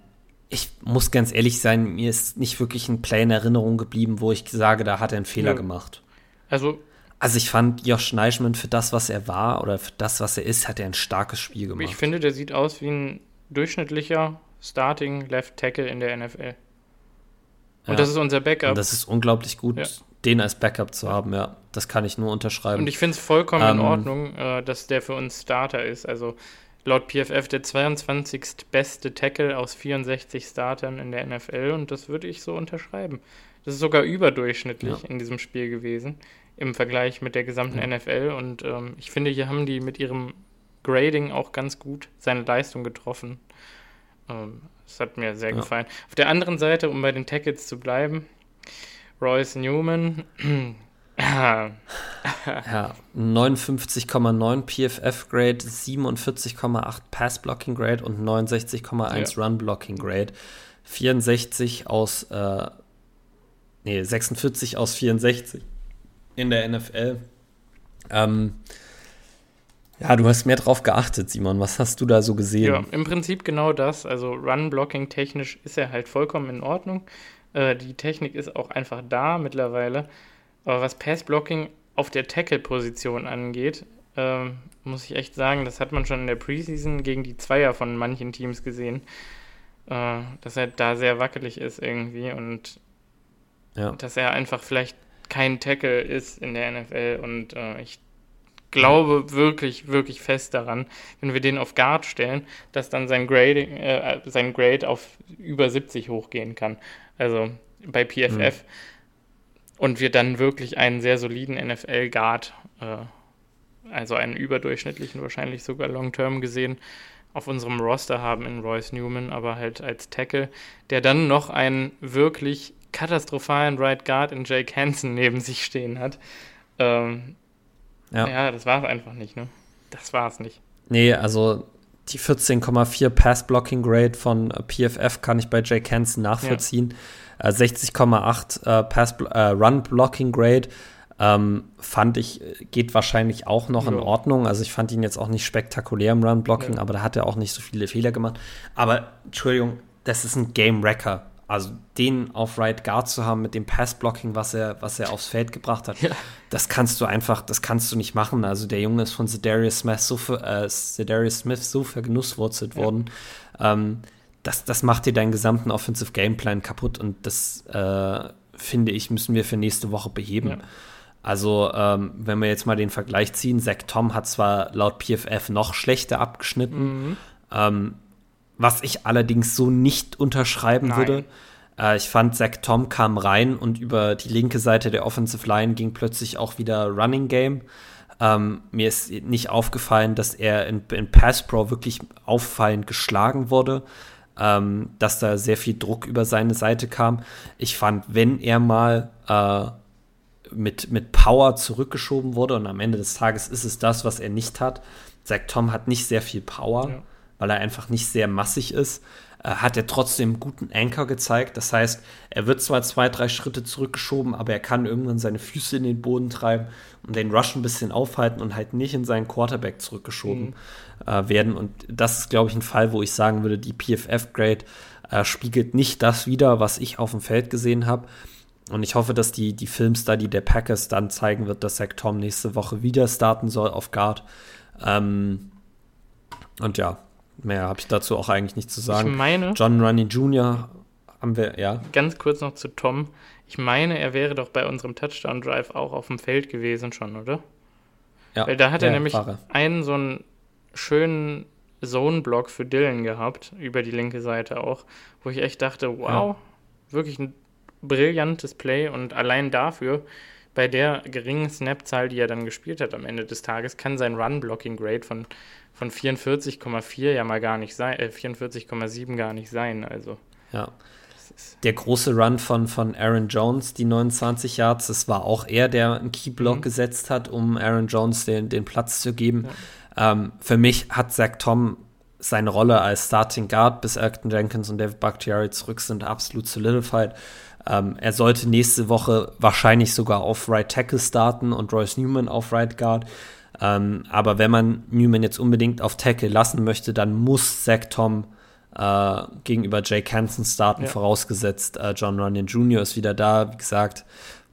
A: ich muss ganz ehrlich sein, mir ist nicht wirklich ein Play in Erinnerung geblieben, wo ich sage, da hat er einen Fehler ja. gemacht. Also, also ich fand Josh Neischmann für das, was er war oder für das, was er ist, hat er ein starkes Spiel gemacht.
B: Ich finde, der sieht aus wie ein durchschnittlicher Starting Left Tackle in der NFL. Und ja. das ist unser Backup. Und
A: das ist unglaublich gut, ja. den als Backup zu haben, ja. Das kann ich nur unterschreiben.
B: Und ich finde es vollkommen ähm, in Ordnung, äh, dass der für uns Starter ist. Also laut PFF der 22. beste Tackle aus 64 Startern in der NFL und das würde ich so unterschreiben. Das ist sogar überdurchschnittlich ja. in diesem Spiel gewesen im Vergleich mit der gesamten ja. NFL und ähm, ich finde, hier haben die mit ihrem Grading auch ganz gut seine Leistung getroffen. Ähm, das hat mir sehr ja. gefallen. Auf der anderen Seite, um bei den Tackles zu bleiben, Royce Newman <laughs> <laughs>
A: ja, 59,9 PFF Grade, 47,8 Pass Blocking Grade und 69,1 ja. Run Blocking Grade. 64 aus, äh, nee, 46 aus 64 in der NFL. Ähm, ja, du hast mehr drauf geachtet, Simon. Was hast du da so gesehen? Ja,
B: im Prinzip genau das. Also Run-Blocking technisch ist er halt vollkommen in Ordnung. Äh, die Technik ist auch einfach da mittlerweile. Aber was Pass-Blocking auf der Tackle-Position angeht, ähm, muss ich echt sagen, das hat man schon in der Preseason gegen die Zweier von manchen Teams gesehen, äh, dass er da sehr wackelig ist irgendwie und ja. dass er einfach vielleicht kein Tackle ist in der NFL und äh, ich glaube wirklich, wirklich fest daran, wenn wir den auf Guard stellen, dass dann sein, Grading, äh, sein Grade auf über 70 hochgehen kann. Also bei PFF. Mhm und wir dann wirklich einen sehr soliden NFL-Guard, äh, also einen überdurchschnittlichen, wahrscheinlich sogar long-term gesehen, auf unserem Roster haben in Royce Newman, aber halt als Tackle, der dann noch einen wirklich katastrophalen Right Guard in Jake Hansen neben sich stehen hat. Ähm, ja. ja, das war es einfach nicht, ne? Das war es nicht.
A: Nee, also die 14,4 Pass-Blocking Grade von PFF kann ich bei Jake Hansen nachvollziehen. Ja. 60,8 äh, Pass äh, Run Blocking Grade. Ähm, fand ich, geht wahrscheinlich auch noch ja. in Ordnung. Also ich fand ihn jetzt auch nicht spektakulär im Run Blocking, ja. aber da hat er auch nicht so viele Fehler gemacht. Aber Entschuldigung, das ist ein Game Wrecker. Also den auf Right Guard zu haben mit dem Pass-Blocking, was er, was er aufs Feld gebracht hat, ja. das kannst du einfach, das kannst du nicht machen. Also der Junge ist von Zedarius Smith so, für, äh, Smith so vergenusswurzelt ja. worden. Ähm, das, das macht dir deinen gesamten Offensive Gameplan kaputt und das äh, finde ich, müssen wir für nächste Woche beheben. Ja. Also, ähm, wenn wir jetzt mal den Vergleich ziehen, Zach Tom hat zwar laut PFF noch schlechter abgeschnitten, mhm. ähm, was ich allerdings so nicht unterschreiben Nein. würde. Äh, ich fand, Zach Tom kam rein und über die linke Seite der Offensive Line ging plötzlich auch wieder Running Game. Ähm, mir ist nicht aufgefallen, dass er in, in Pass Pro wirklich auffallend geschlagen wurde, ähm, dass da sehr viel Druck über seine Seite kam. Ich fand, wenn er mal äh, mit, mit Power zurückgeschoben wurde und am Ende des Tages ist es das, was er nicht hat. Zach Tom hat nicht sehr viel Power. Ja weil er einfach nicht sehr massig ist, äh, hat er trotzdem einen guten Anker gezeigt. Das heißt, er wird zwar zwei, drei Schritte zurückgeschoben, aber er kann irgendwann seine Füße in den Boden treiben und den Rush ein bisschen aufhalten und halt nicht in seinen Quarterback zurückgeschoben mhm. äh, werden. Und das ist, glaube ich, ein Fall, wo ich sagen würde, die PFF-Grade äh, spiegelt nicht das wider, was ich auf dem Feld gesehen habe. Und ich hoffe, dass die, die Filmstudy der Packers dann zeigen wird, dass Zach Tom nächste Woche wieder starten soll auf Guard. Ähm, und ja, Mehr habe ich dazu auch eigentlich nicht zu sagen.
B: Ich meine.
A: John Ronnie Jr. haben wir, ja.
B: Ganz kurz noch zu Tom. Ich meine, er wäre doch bei unserem Touchdown-Drive auch auf dem Feld gewesen schon, oder? Ja. Weil da hat er nämlich Fahrer. einen so einen schönen Zone-Block für Dylan gehabt, über die linke Seite auch, wo ich echt dachte, wow, ja. wirklich ein brillantes Play und allein dafür, bei der geringen Snap-Zahl, die er dann gespielt hat am Ende des Tages, kann sein Run-Blocking-Grade von von 44,4 ja mal gar nicht sein, äh, 44,7 gar nicht sein. Also.
A: Ja. Der große Run von, von Aaron Jones, die 29 Yards, das war auch er, der einen Keyblock mhm. gesetzt hat, um Aaron Jones den, den Platz zu geben. Ja. Ähm, für mich hat Zach Tom seine Rolle als Starting Guard, bis Elton Jenkins und David Bakhtiari zurück sind, absolut solidified. Ähm, er sollte nächste Woche wahrscheinlich sogar auf Right Tackle starten und Royce Newman auf Right Guard. Ähm, aber wenn man Newman jetzt unbedingt auf Tackle lassen möchte, dann muss Zach Tom äh, gegenüber Jake Hansen starten, ja. vorausgesetzt äh, John Runyon Jr. ist wieder da. Wie gesagt,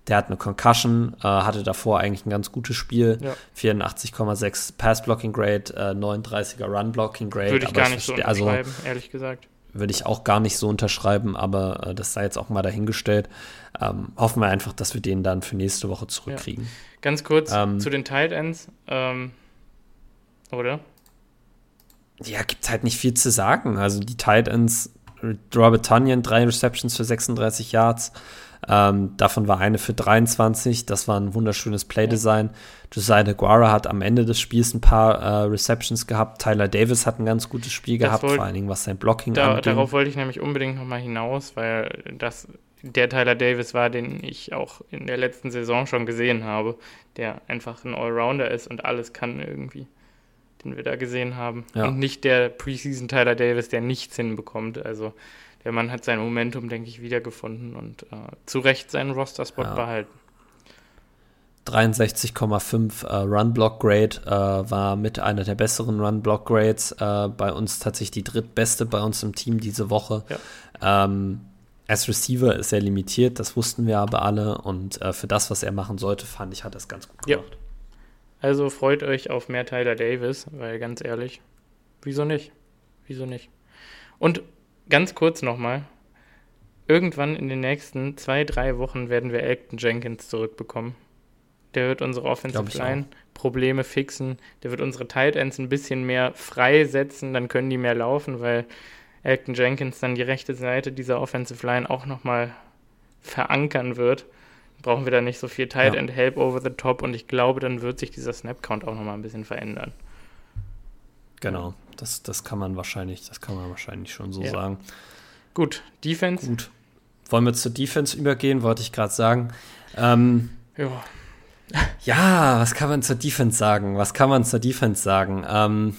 A: der hat eine Concussion, äh, hatte davor eigentlich ein ganz gutes Spiel. Ja. 84,6 Pass-Blocking-Grade, äh, 39er Run-Blocking-Grade.
B: Würde ich gar nicht so also unterschreiben, also, ehrlich gesagt.
A: Würde ich auch gar nicht so unterschreiben, aber äh, das sei jetzt auch mal dahingestellt. Ähm, hoffen wir einfach, dass wir den dann für nächste Woche zurückkriegen. Ja.
B: Ganz kurz ähm, zu den Tight Ends, ähm, oder?
A: Ja, gibt halt nicht viel zu sagen. Also die Tight Ends, Robert Tunyon, drei Receptions für 36 Yards. Ähm, davon war eine für 23. Das war ein wunderschönes Playdesign. Josiah Guara hat am Ende des Spiels ein paar äh, Receptions gehabt. Tyler Davis hat ein ganz gutes Spiel das gehabt, wollt, vor allen Dingen was sein Blocking
B: da, angeht. Darauf wollte ich nämlich unbedingt nochmal hinaus, weil das der Tyler Davis war, den ich auch in der letzten Saison schon gesehen habe, der einfach ein Allrounder ist und alles kann irgendwie, den wir da gesehen haben. Ja. Und nicht der Preseason Tyler Davis, der nichts hinbekommt. Also der Mann hat sein Momentum, denke ich, wiedergefunden und äh, zu Recht seinen Roster-Spot ja. behalten.
A: 63,5 äh, Run-Block-Grade äh, war mit einer der besseren Run-Block-Grades. Äh, bei uns tatsächlich die drittbeste bei uns im Team diese Woche. Ja. Ähm, als Receiver ist er limitiert, das wussten wir aber alle. Und äh, für das, was er machen sollte, fand ich, hat er es ganz gut gemacht. Ja.
B: Also freut euch auf mehr Tyler Davis, weil ganz ehrlich, wieso nicht? Wieso nicht? Und ganz kurz nochmal, irgendwann in den nächsten zwei, drei Wochen werden wir Elton Jenkins zurückbekommen. Der wird unsere Offensive Line Probleme fixen. Der wird unsere Tight Ends ein bisschen mehr freisetzen, dann können die mehr laufen, weil Elton Jenkins dann die rechte Seite dieser Offensive Line auch nochmal verankern wird, brauchen wir da nicht so viel Tight ja. End Help over the top und ich glaube, dann wird sich dieser Snap Count auch nochmal ein bisschen verändern.
A: Genau, das, das kann man wahrscheinlich, das kann man wahrscheinlich schon so ja. sagen.
B: Gut, Defense.
A: Gut. Wollen wir zur Defense übergehen, wollte ich gerade sagen. Ähm, ja. <laughs> ja, was kann man zur Defense sagen? Was kann man zur Defense sagen? Ähm,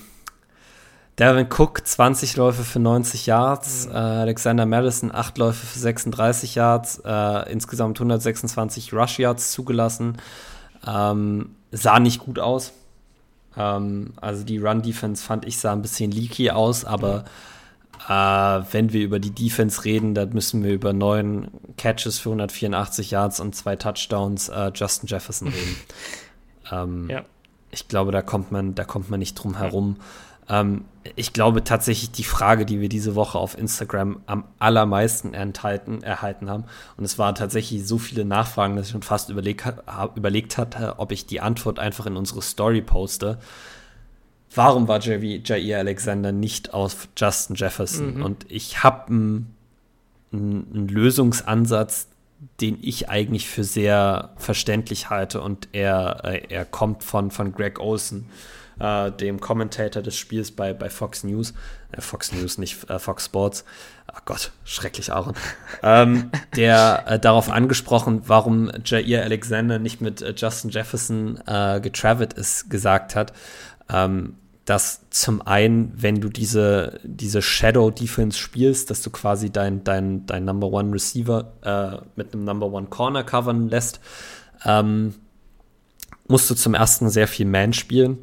A: Devin Cook 20 Läufe für 90 Yards, mhm. äh, Alexander Madison 8 Läufe für 36 Yards, äh, insgesamt 126 Rush Yards zugelassen. Ähm, sah nicht gut aus. Ähm, also die Run Defense fand ich sah ein bisschen leaky aus, aber Äh, wenn wir über die Defense reden, dann müssen wir über neun Catches für 184 Yards und zwei Touchdowns äh, Justin Jefferson reden. <laughs> ähm, ja. Ich glaube, da kommt man, da kommt man nicht drum herum. Ähm, ich glaube tatsächlich die Frage, die wir diese Woche auf Instagram am allermeisten enthalten, erhalten haben, und es waren tatsächlich so viele Nachfragen, dass ich schon fast überlegt, überlegt hatte, ob ich die Antwort einfach in unsere Story poste. Warum war Jair Alexander nicht auf Justin Jefferson? Mhm. Und ich habe einen, einen Lösungsansatz, den ich eigentlich für sehr verständlich halte. Und er, äh, er kommt von, von Greg Olson äh, dem Commentator des Spiels bei, bei Fox News, äh, Fox News, nicht äh, Fox Sports, oh Gott, schrecklich Aaron, ähm, der äh, darauf angesprochen, warum Jair Alexander nicht mit äh, Justin Jefferson äh, getravelt ist, gesagt hat, ähm, dass zum einen, wenn du diese, diese Shadow Defense spielst, dass du quasi dein, dein, dein Number One Receiver äh, mit einem Number One Corner covern lässt, ähm, musst du zum ersten sehr viel Man spielen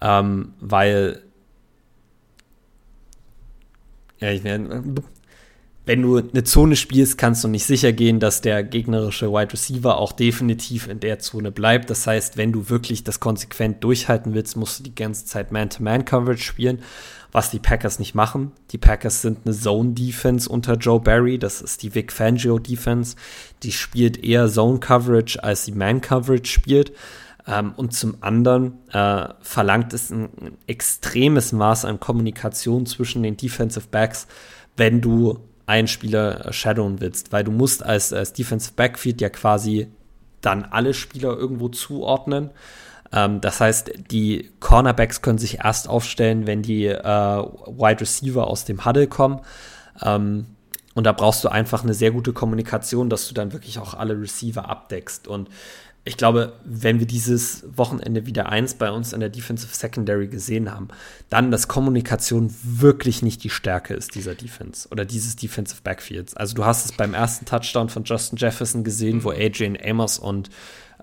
A: ähm, weil ja, ich, wenn du eine Zone spielst, kannst du nicht sicher gehen, dass der gegnerische Wide Receiver auch definitiv in der Zone bleibt. Das heißt, wenn du wirklich das konsequent durchhalten willst, musst du die ganze Zeit Man-to-Man-Coverage spielen, was die Packers nicht machen. Die Packers sind eine Zone-Defense unter Joe Barry. Das ist die Vic Fangio-Defense. Die spielt eher Zone-Coverage, als sie Man-Coverage spielt. Ähm, und zum anderen äh, verlangt es ein, ein, extremes Maß an Kommunikation zwischen den Defensive Backs, wenn du einen Spieler äh, shadowen willst, weil du musst als, als Defensive Backfield ja quasi dann alle Spieler irgendwo zuordnen. Ähm, das heißt, die Cornerbacks können sich erst aufstellen, wenn die äh, Wide Receiver aus dem Huddle kommen. Ähm, und da brauchst du einfach eine sehr gute Kommunikation, dass du dann wirklich auch alle Receiver abdeckst. Und ich glaube, wenn wir dieses Wochenende wieder eins bei uns in der Defensive Secondary gesehen haben, dann, dass Kommunikation wirklich nicht die Stärke ist dieser Defense oder dieses Defensive Backfields. Also du hast es beim ersten Touchdown von Justin Jefferson gesehen, wo Adrian Amos und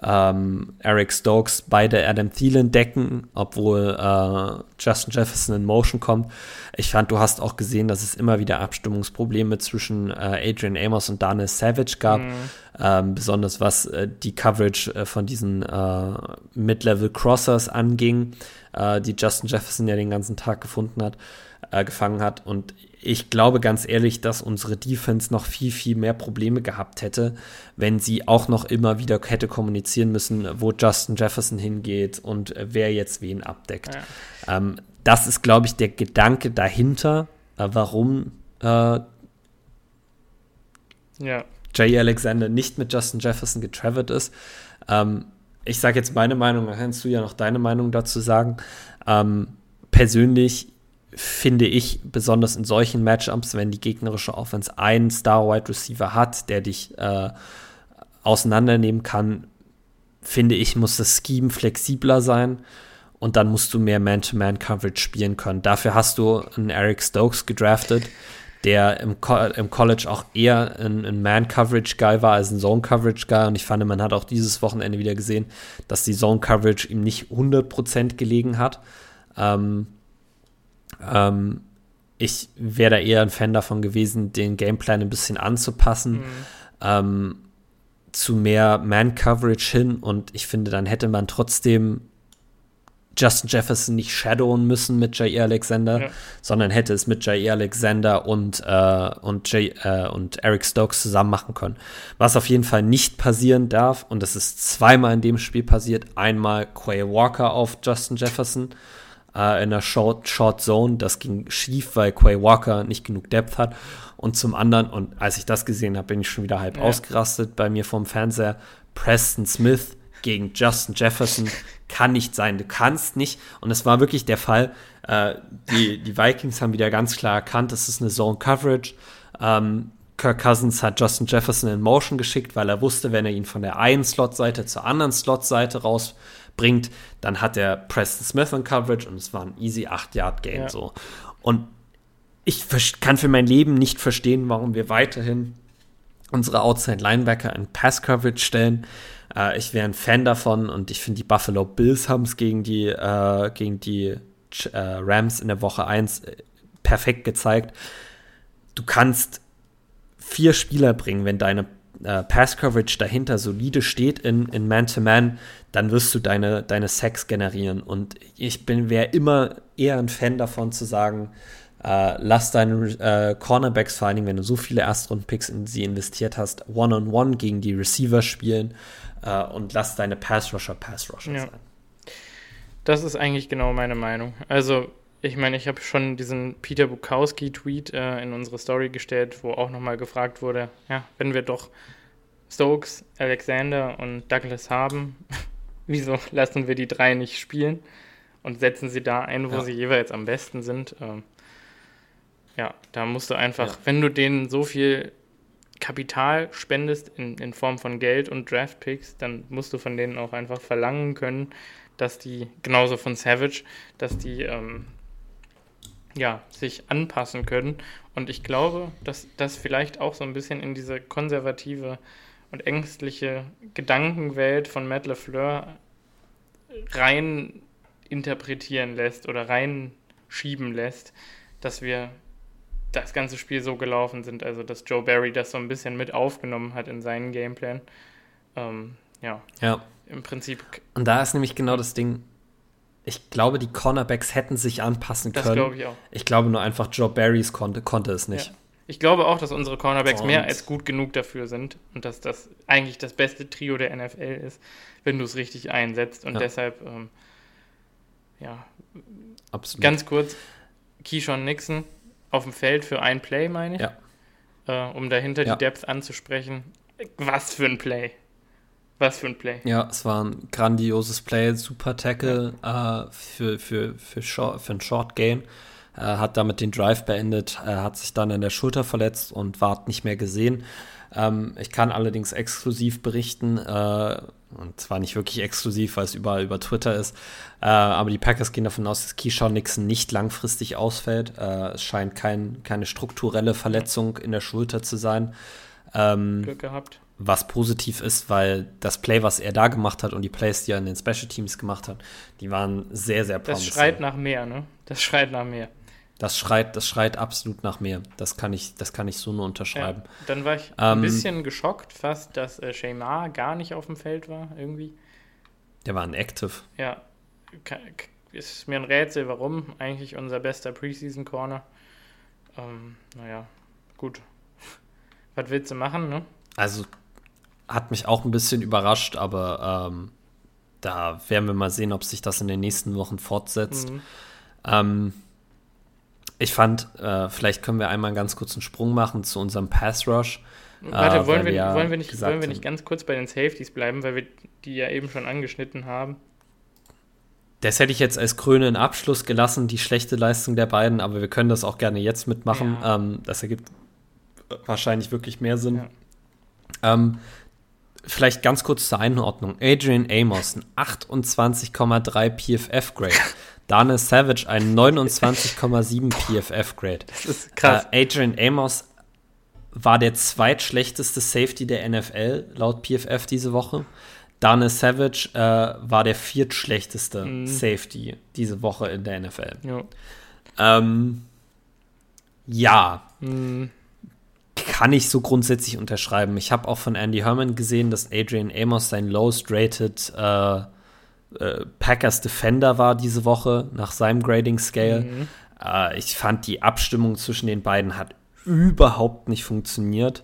A: ähm, Eric Stokes beide Adam Thielen decken, obwohl äh, Justin Jefferson in Motion kommt. Ich fand, du hast auch gesehen, dass es immer wieder Abstimmungsprobleme zwischen äh, Adrian Amos und Daniel Savage gab, mhm. ähm, besonders was äh, die Coverage äh, von diesen äh, Mid-Level Crossers anging, äh, die Justin Jefferson ja den ganzen Tag gefunden hat, gefangen hat. Und ich glaube ganz ehrlich, dass unsere Defense noch viel, viel mehr Probleme gehabt hätte, wenn sie auch noch immer wieder hätte kommunizieren müssen, wo Justin Jefferson hingeht und äh, wer jetzt wen abdeckt. Ja. Ähm, das ist, glaube ich, der Gedanke dahinter, äh, warum äh, ja. Jay Alexander nicht mit Justin Jefferson getravelt ist. Ähm, ich sage jetzt meine Meinung, dann kannst du ja noch deine Meinung dazu sagen. Ähm, persönlich finde ich, besonders in solchen Matchups, wenn die gegnerische Offense einen Star-Wide Receiver hat, der dich äh, auseinandernehmen kann, finde ich, muss das Scheme flexibler sein und dann musst du mehr Man-to-Man-Coverage spielen können. Dafür hast du einen Eric Stokes gedraftet, der im, Co im College auch eher ein, ein Man-Coverage-Guy war als ein Zone-Coverage-Guy. Und ich fand, man hat auch dieses Wochenende wieder gesehen, dass die Zone-Coverage ihm nicht 100% gelegen hat. Ähm, ähm, ich wäre da eher ein Fan davon gewesen, den Gameplan ein bisschen anzupassen. Mhm. Ähm, zu mehr Man-Coverage hin und ich finde, dann hätte man trotzdem Justin Jefferson nicht shadowen müssen mit J.E. Alexander, ja. sondern hätte es mit J.E. Alexander und, äh, und, J, äh, und Eric Stokes zusammen machen können. Was auf jeden Fall nicht passieren darf, und das ist zweimal in dem Spiel passiert, einmal Quay Walker auf Justin Jefferson äh, in der Short, Short Zone. Das ging schief, weil Quay Walker nicht genug Depth hat. Und zum anderen, und als ich das gesehen habe, bin ich schon wieder halb ja. ausgerastet bei mir vom Fernseher. Preston Smith gegen Justin Jefferson kann nicht sein. Du kannst nicht. Und es war wirklich der Fall. Äh, die, die Vikings haben wieder ganz klar erkannt, es ist eine Zone Coverage. Ähm, Kirk Cousins hat Justin Jefferson in Motion geschickt, weil er wusste, wenn er ihn von der einen Slot-Seite zur anderen Slot-Seite raus bringt, dann hat er Preston Smith in Coverage und es war ein easy 8-Yard-Game ja. so. Und ich kann für mein Leben nicht verstehen, warum wir weiterhin unsere Outside Linebacker in Pass Coverage stellen. Äh, ich wäre ein Fan davon und ich finde, die Buffalo Bills haben es gegen die, äh, gegen die äh, Rams in der Woche 1 äh, perfekt gezeigt. Du kannst vier Spieler bringen, wenn deine äh, Pass-Coverage dahinter solide steht in, in Man-to-Man, dann wirst du deine, deine Sacks generieren. Und ich bin, wäre immer eher ein Fan davon zu sagen, äh, lass deine äh, Cornerbacks, vor allen Dingen, wenn du so viele Erstrunden-Picks in sie investiert hast, One-on-One -on -one gegen die Receiver spielen äh, und lass deine Pass-Rusher Pass-Rusher ja. sein.
B: Das ist eigentlich genau meine Meinung. Also, ich meine, ich habe schon diesen Peter Bukowski-Tweet äh, in unsere Story gestellt, wo auch nochmal gefragt wurde, ja, wenn wir doch Stokes, Alexander und Douglas haben, <laughs> wieso lassen wir die drei nicht spielen und setzen sie da ein, wo ja. sie jeweils am besten sind? Ähm, ja, da musst du einfach, ja. wenn du denen so viel Kapital spendest in, in Form von Geld und Draftpicks, dann musst du von denen auch einfach verlangen können, dass die, genauso von Savage, dass die ähm, ja, sich anpassen können. Und ich glaube, dass das vielleicht auch so ein bisschen in diese konservative und ängstliche Gedankenwelt von Matt LeFleur rein interpretieren lässt oder reinschieben lässt, dass wir das ganze Spiel so gelaufen sind, also dass Joe Barry das so ein bisschen mit aufgenommen hat in seinen Gameplan. Ähm, ja.
A: Ja.
B: Im Prinzip.
A: Und da ist nämlich genau das Ding. Ich glaube, die Cornerbacks hätten sich anpassen können. Das
B: glaube ich auch.
A: Ich glaube nur einfach, Joe Barrys konnte, konnte es nicht.
B: Ja. Ich glaube auch, dass unsere Cornerbacks und mehr als gut genug dafür sind und dass das eigentlich das beste Trio der NFL ist, wenn du es richtig einsetzt. Und ja. deshalb, ähm, ja,
A: Absolut.
B: ganz kurz, Keyshawn Nixon auf dem Feld für ein Play, meine ich.
A: Ja.
B: Äh, um dahinter die Depth anzusprechen. Was für ein Play. Was für ein Play.
A: Ja, es war ein grandioses Play, super Tackle äh, für, für, für, short, für ein Short Gain. Äh, hat damit den Drive beendet, äh, hat sich dann in der Schulter verletzt und ward nicht mehr gesehen. Ähm, ich kann allerdings exklusiv berichten, äh, und zwar nicht wirklich exklusiv, weil es überall über Twitter ist, äh, aber die Packers gehen davon aus, dass Keyshawn Nixon nicht langfristig ausfällt. Äh, es scheint kein, keine strukturelle Verletzung in der Schulter zu sein.
B: Ähm, Glück gehabt
A: was positiv ist, weil das Play, was er da gemacht hat und die Plays, die er in den Special Teams gemacht hat, die waren sehr, sehr
B: promising. Das schreit nach mehr, ne? Das schreit nach mehr.
A: Das schreit, das schreit absolut nach mehr. Das kann ich, das kann ich so nur unterschreiben. Ja,
B: dann war ich ein ähm, bisschen geschockt fast, dass äh, Shaymar gar nicht auf dem Feld war, irgendwie.
A: Der war ein Active.
B: Ja. Ist mir ein Rätsel, warum. Eigentlich unser bester Preseason Corner. Ähm, naja, gut. <laughs> Was willst du machen, ne?
A: Also hat mich auch ein bisschen überrascht, aber ähm, da werden wir mal sehen, ob sich das in den nächsten Wochen fortsetzt. Mhm. Ähm, ich fand, äh, vielleicht können wir einmal einen ganz kurzen Sprung machen zu unserem Pass Rush.
B: Warte, äh, wollen, wir, wir wollen, wir nicht, wollen wir nicht ganz kurz bei den Safeties bleiben, weil wir die ja eben schon angeschnitten haben?
A: Das hätte ich jetzt als krönenden Abschluss gelassen, die schlechte Leistung der beiden, aber wir können das auch gerne jetzt mitmachen. Ja. Ähm, das ergibt wahrscheinlich wirklich mehr Sinn. Ja. Ähm, vielleicht ganz kurz zur Einordnung. Adrian Amos, ein 28,3 PFF-Grade. Dana Savage ein 29,7 PFF-Grade.
B: Das ist krass.
A: Äh, Adrian Amos war der zweitschlechteste Safety der NFL laut PFF diese Woche. Dana Savage äh, war der viertschlechteste mhm. Safety diese Woche in der NFL.
B: Ja.
A: Ähm, ja. Mhm. Kann ich so grundsätzlich unterschreiben. Ich habe auch von Andy Herman gesehen, dass Adrian Amos sein lowest rated äh, äh, Packers Defender war diese Woche nach seinem Grading Scale. Mhm. Äh, ich fand die Abstimmung zwischen den beiden hat überhaupt nicht funktioniert.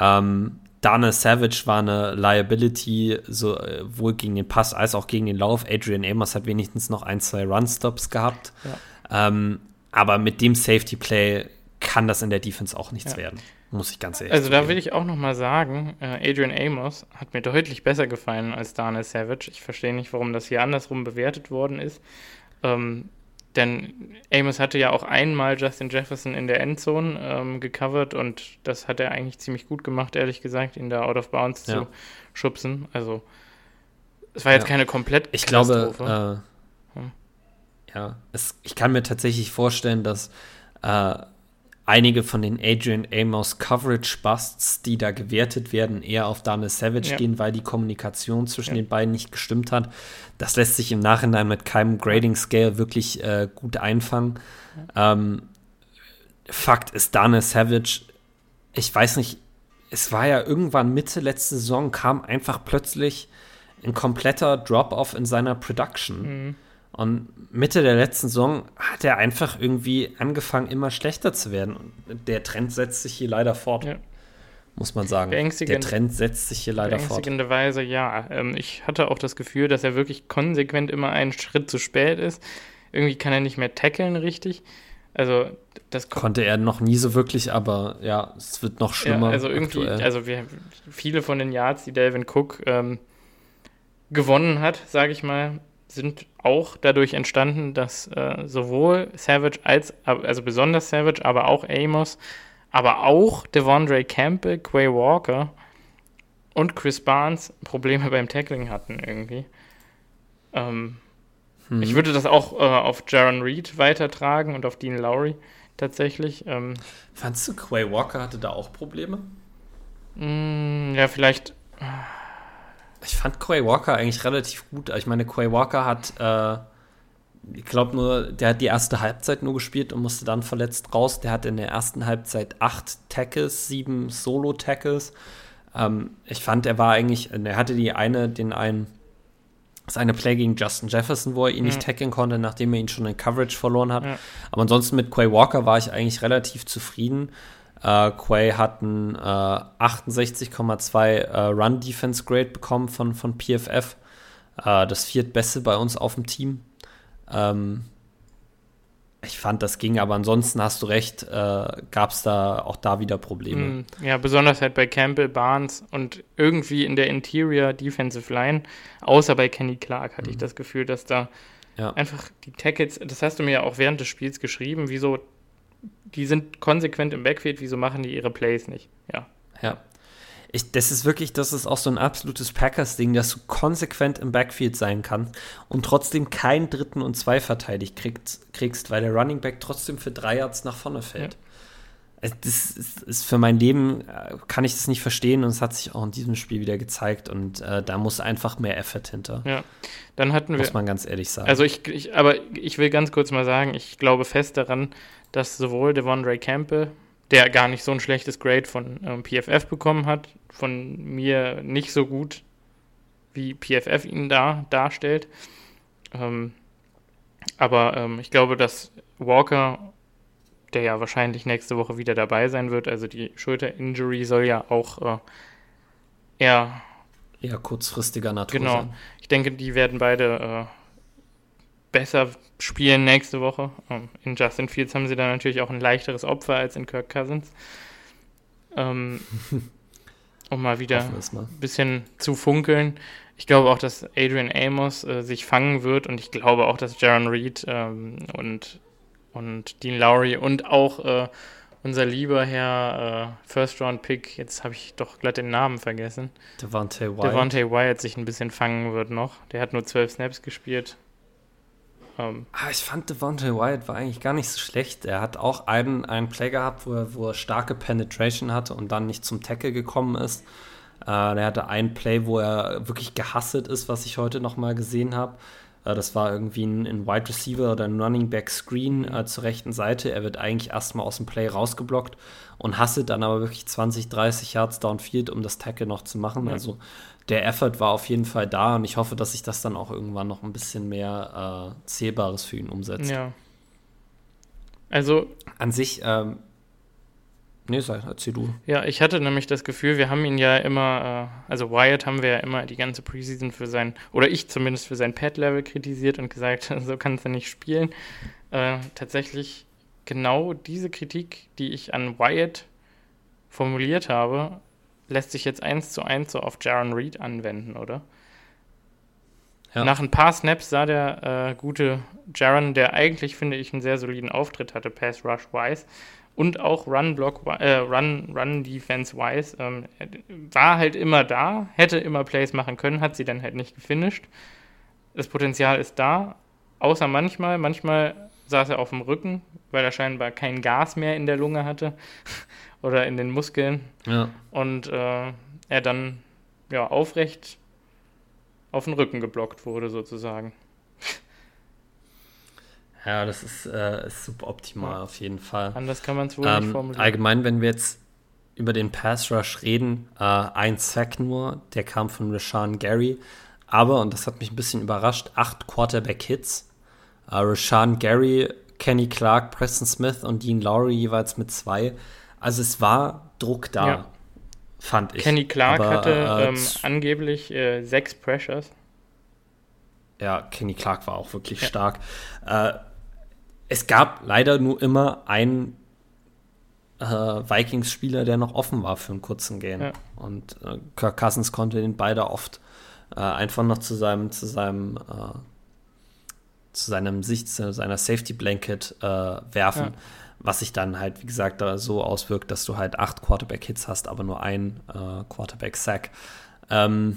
A: Ähm, Dana Savage war eine Liability, sowohl äh, gegen den Pass als auch gegen den Lauf. Adrian Amos hat wenigstens noch ein, zwei Run-Stops gehabt. Ja. Ähm, aber mit dem Safety Play kann das in der Defense auch nichts ja. werden. Muss ich ganz ehrlich
B: Also da will ich auch noch mal sagen, äh, Adrian Amos hat mir deutlich besser gefallen als Daniel Savage. Ich verstehe nicht, warum das hier andersrum bewertet worden ist. Ähm, denn Amos hatte ja auch einmal Justin Jefferson in der Endzone ähm, gecovert und das hat er eigentlich ziemlich gut gemacht, ehrlich gesagt, ihn da out of bounds ja. zu schubsen. Also es war jetzt ja. keine komplett
A: Ich glaube, äh, hm. ja, es, ich kann mir tatsächlich vorstellen, dass äh, einige von den Adrian Amos Coverage Busts, die da gewertet werden, eher auf Daniel Savage ja. gehen, weil die Kommunikation zwischen ja. den beiden nicht gestimmt hat. Das lässt sich im Nachhinein mit keinem Grading Scale wirklich äh, gut einfangen. Ja. Ähm, Fakt ist, Daniel Savage, ich weiß nicht, es war ja irgendwann Mitte letzte Saison, kam einfach plötzlich ein kompletter Drop-off in seiner Production. Mhm. Und Mitte der letzten Saison hat er einfach irgendwie angefangen, immer schlechter zu werden. Und der Trend setzt sich hier leider fort. Ja. Muss man sagen. Der Trend setzt sich hier leider fort.
B: Weise, ja. Ähm, ich hatte auch das Gefühl, dass er wirklich konsequent immer einen Schritt zu spät ist. Irgendwie kann er nicht mehr tackeln richtig. Also das
A: konnte er noch nie so wirklich, aber ja, es wird noch schlimmer. Ja,
B: also irgendwie, aktuell. also wir, viele von den Yards, die Delvin Cook ähm, gewonnen hat, sage ich mal, sind auch dadurch entstanden, dass äh, sowohl Savage als, also besonders Savage, aber auch Amos, aber auch Devondre Campbell, Quay Walker und Chris Barnes Probleme beim Tackling hatten irgendwie. Ähm, hm. Ich würde das auch äh, auf Jaron Reed weitertragen und auf Dean Lowry tatsächlich. Ähm,
A: Fandst du, Quay Walker hatte da auch Probleme?
B: Mh, hm, ja, vielleicht.
A: Ich fand Quay Walker eigentlich relativ gut. Ich meine, Quay Walker hat, äh, ich glaube nur, der hat die erste Halbzeit nur gespielt und musste dann verletzt raus. Der hat in der ersten Halbzeit acht Tackles, sieben Solo-Tackles. Ähm, ich fand, er war eigentlich, er hatte die eine, den einen seine Play gegen Justin Jefferson, wo er ihn mhm. nicht tackeln konnte, nachdem er ihn schon in Coverage verloren hat. Ja. Aber ansonsten mit Quay Walker war ich eigentlich relativ zufrieden. Äh, Quay hat ein äh, 68,2 äh, Run-Defense-Grade bekommen von, von PFF. Äh, das viertbeste bei uns auf dem Team. Ähm, ich fand, das ging, aber ansonsten hast du recht, äh, gab es da auch da wieder Probleme. Mm,
B: ja, besonders halt bei Campbell, Barnes und irgendwie in der Interior Defensive Line, außer bei Kenny Clark hatte mm. ich mhm. das Gefühl, dass da ja. einfach die Tackles, das hast du mir ja auch während des Spiels geschrieben, wieso, die sind konsequent im Backfield, wieso machen die ihre Plays nicht? Ja.
A: Ja ich, das ist wirklich, das ist auch so ein absolutes Packers-Ding, dass du konsequent im Backfield sein kannst und trotzdem keinen dritten und zwei verteidigt kriegst, kriegst, weil der Running Back trotzdem für drei Yards nach vorne fällt. Ja. Das ist, ist, für mein Leben, äh, kann ich das nicht verstehen und es hat sich auch in diesem Spiel wieder gezeigt und äh, da muss einfach mehr Effort hinter.
B: Ja, dann hatten wir.
A: Muss man ganz ehrlich sagen.
B: Also ich, ich aber ich will ganz kurz mal sagen, ich glaube fest daran, dass sowohl Devondre Campbell der gar nicht so ein schlechtes Grade von ähm, PFF bekommen hat, von mir nicht so gut, wie PFF ihn da darstellt. Ähm, aber ähm, ich glaube, dass Walker, der ja wahrscheinlich nächste Woche wieder dabei sein wird, also die Schulter-Injury soll ja auch äh, eher
A: eher kurzfristiger Natur
B: genau. sein. Ich denke, die werden beide äh, besser spielen nächste Woche. Ähm, in Justin Fields haben sie dann natürlich auch ein leichteres Opfer als in Kirk Cousins. Ähm, <laughs> um mal wieder ein bisschen zu funkeln. Ich glaube auch, dass Adrian Amos äh, sich fangen wird und ich glaube auch, dass Jaron Reed ähm, und, und Dean Lowry und auch äh, unser lieber Herr äh, First-Round-Pick, jetzt habe ich doch glatt den Namen vergessen.
A: Devontae Wyatt.
B: Devontae Wyatt sich ein bisschen fangen wird noch. Der hat nur zwölf Snaps gespielt.
A: Ähm, ah, ich fand Devontae Wyatt war eigentlich gar nicht so schlecht. Er hat auch einen, einen Play gehabt, wo er, wo er starke Penetration hatte und dann nicht zum Tackle gekommen ist. Äh, er hatte einen Play, wo er wirklich gehasselt ist, was ich heute nochmal gesehen habe. Äh, das war irgendwie ein, ein, Wide Receiver oder ein Running Back Screen äh, zur rechten Seite. Er wird eigentlich erstmal aus dem Play rausgeblockt und hasselt dann aber wirklich 20, 30 Yards downfield, um das Tackle noch zu machen. Ja. Also der Effort war auf jeden Fall da und ich hoffe, dass sich das dann auch irgendwann noch ein bisschen mehr äh, Zählbares für ihn umsetzt.
B: Ja. Also.
A: An sich, ähm, nee, sei, erzähl du.
B: Ja, ich hatte nämlich das Gefühl, wir haben ihn ja immer, äh, also Wyatt haben wir ja immer die ganze Preseason für sein, oder ich zumindest für sein Pad-Level kritisiert und gesagt, <laughs> so kannst du nicht spielen. Äh, tatsächlich genau diese Kritik, die ich an Wyatt formuliert habe, lässt sich jetzt eins zu eins so auf Jaron Reed anwenden, oder? Ja. Nach ein paar Snaps sah der äh, gute Jaron, der eigentlich, finde ich, einen sehr soliden Auftritt hatte, Pass Rush wise und auch Run Block, äh, Run, Run Defense wise, ähm, war halt immer da, hätte immer Plays machen können, hat sie dann halt nicht gefinisht. Das Potenzial ist da, außer manchmal, manchmal saß er auf dem Rücken, weil er scheinbar kein Gas mehr in der Lunge hatte <laughs> oder in den Muskeln.
A: Ja.
B: Und äh, er dann ja aufrecht auf den Rücken geblockt wurde, sozusagen.
A: Ja, das ist, äh, ist suboptimal ja. auf jeden Fall.
B: Anders kann man es wohl ähm, nicht formulieren.
A: Allgemein, wenn wir jetzt über den Pass Rush reden, äh, ein Sack nur, der kam von Rashawn Gary. Aber, und das hat mich ein bisschen überrascht, acht Quarterback-Hits. Äh, Rashawn Gary, Kenny Clark, Preston Smith und Dean Lowry jeweils mit zwei. Also es war Druck da, ja. fand ich.
B: Kenny Clark Aber, hatte äh, ähm, angeblich äh, sechs Pressures.
A: Ja, Kenny Clark war auch wirklich ja. stark. Äh, es gab leider nur immer einen äh, Vikings-Spieler, der noch offen war für einen kurzen Game. Ja. Und äh, Kirk Cousins konnte den beide oft äh, einfach noch zu seinem, zu seinem, äh, zu seinem Sicht, zu seiner Safety Blanket äh, werfen. Ja. Was sich dann halt, wie gesagt, da so auswirkt, dass du halt acht Quarterback-Hits hast, aber nur ein äh, Quarterback-Sack. Ähm,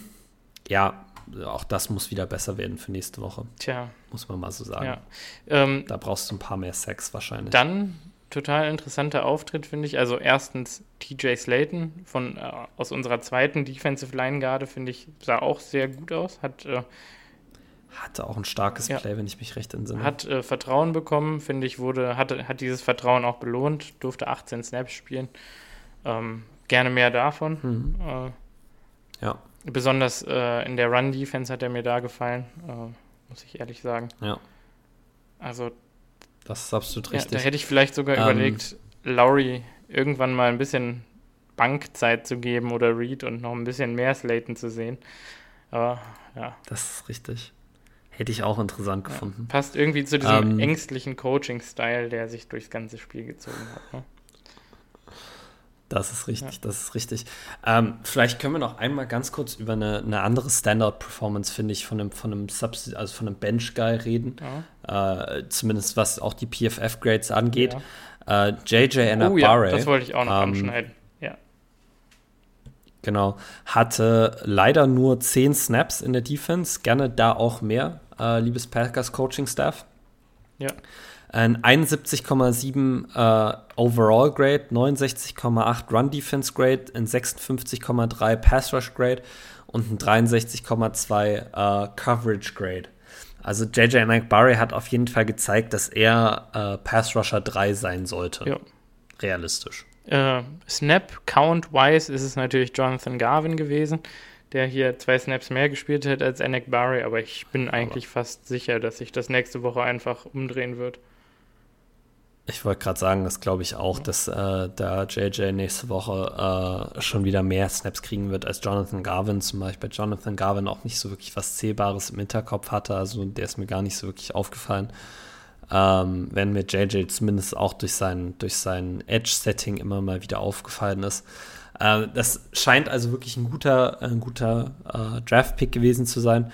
A: ja, auch das muss wieder besser werden für nächste Woche.
B: Tja.
A: Muss man mal so sagen.
B: Ja. Ähm,
A: da brauchst du ein paar mehr Sacks wahrscheinlich.
B: Dann total interessanter Auftritt, finde ich. Also erstens TJ Slayton von äh, aus unserer zweiten Defensive Line Garde, finde ich, sah auch sehr gut aus. Hat äh,
A: hatte auch ein starkes ja, Play, wenn ich mich recht entsinne.
B: Hat äh, Vertrauen bekommen, finde ich, wurde, hatte, hat dieses Vertrauen auch belohnt, durfte 18 Snaps spielen. Ähm, gerne mehr davon. Mhm.
A: Äh, ja.
B: Besonders äh, in der Run-Defense hat er mir da gefallen, äh, muss ich ehrlich sagen.
A: Ja.
B: Also
A: das ist absolut richtig.
B: Ja, da hätte ich vielleicht sogar ähm, überlegt, Lowry irgendwann mal ein bisschen Bankzeit zu geben oder Reed und noch ein bisschen mehr Slayton zu sehen. Aber ja.
A: Das ist richtig. Hätte ich auch interessant ja, gefunden.
B: Passt irgendwie zu diesem ähm, ängstlichen Coaching-Style, der sich durchs ganze Spiel gezogen hat. Ne?
A: Das ist richtig, ja. das ist richtig. Ähm, vielleicht können wir noch einmal ganz kurz über eine, eine andere Standard-Performance, finde ich, von einem, von einem Subs also von einem Bench-Guy reden. Ja. Äh, zumindest was auch die PFF-Grades angeht. Ja. Äh, JJ Anabare. Oh, ja,
B: das wollte ich auch noch ähm, anschneiden. Ja.
A: Genau. Hatte leider nur 10 Snaps in der Defense. Gerne da auch mehr, äh, liebes Packers Coaching-Staff.
B: Ja
A: ein 71,7 äh, Overall Grade, 69,8 Run Defense Grade, ein 56,3 Pass Rush Grade und ein 63,2 äh, Coverage Grade. Also JJ McBurry hat auf jeden Fall gezeigt, dass er äh, Pass Rusher 3 sein sollte.
B: Ja.
A: Realistisch.
B: Äh, Snap Count wise ist es natürlich Jonathan Garvin gewesen, der hier zwei Snaps mehr gespielt hat als Anek Barry, aber ich bin eigentlich aber. fast sicher, dass sich das nächste Woche einfach umdrehen wird.
A: Ich wollte gerade sagen, das glaube ich auch, dass äh, da JJ nächste Woche äh, schon wieder mehr Snaps kriegen wird als Jonathan Garvin zum Beispiel. Jonathan Garvin auch nicht so wirklich was Zählbares im Hinterkopf hatte, also der ist mir gar nicht so wirklich aufgefallen. Ähm, wenn mir JJ zumindest auch durch sein, durch sein Edge-Setting immer mal wieder aufgefallen ist. Äh, das scheint also wirklich ein guter, ein guter äh, Draft-Pick gewesen zu sein.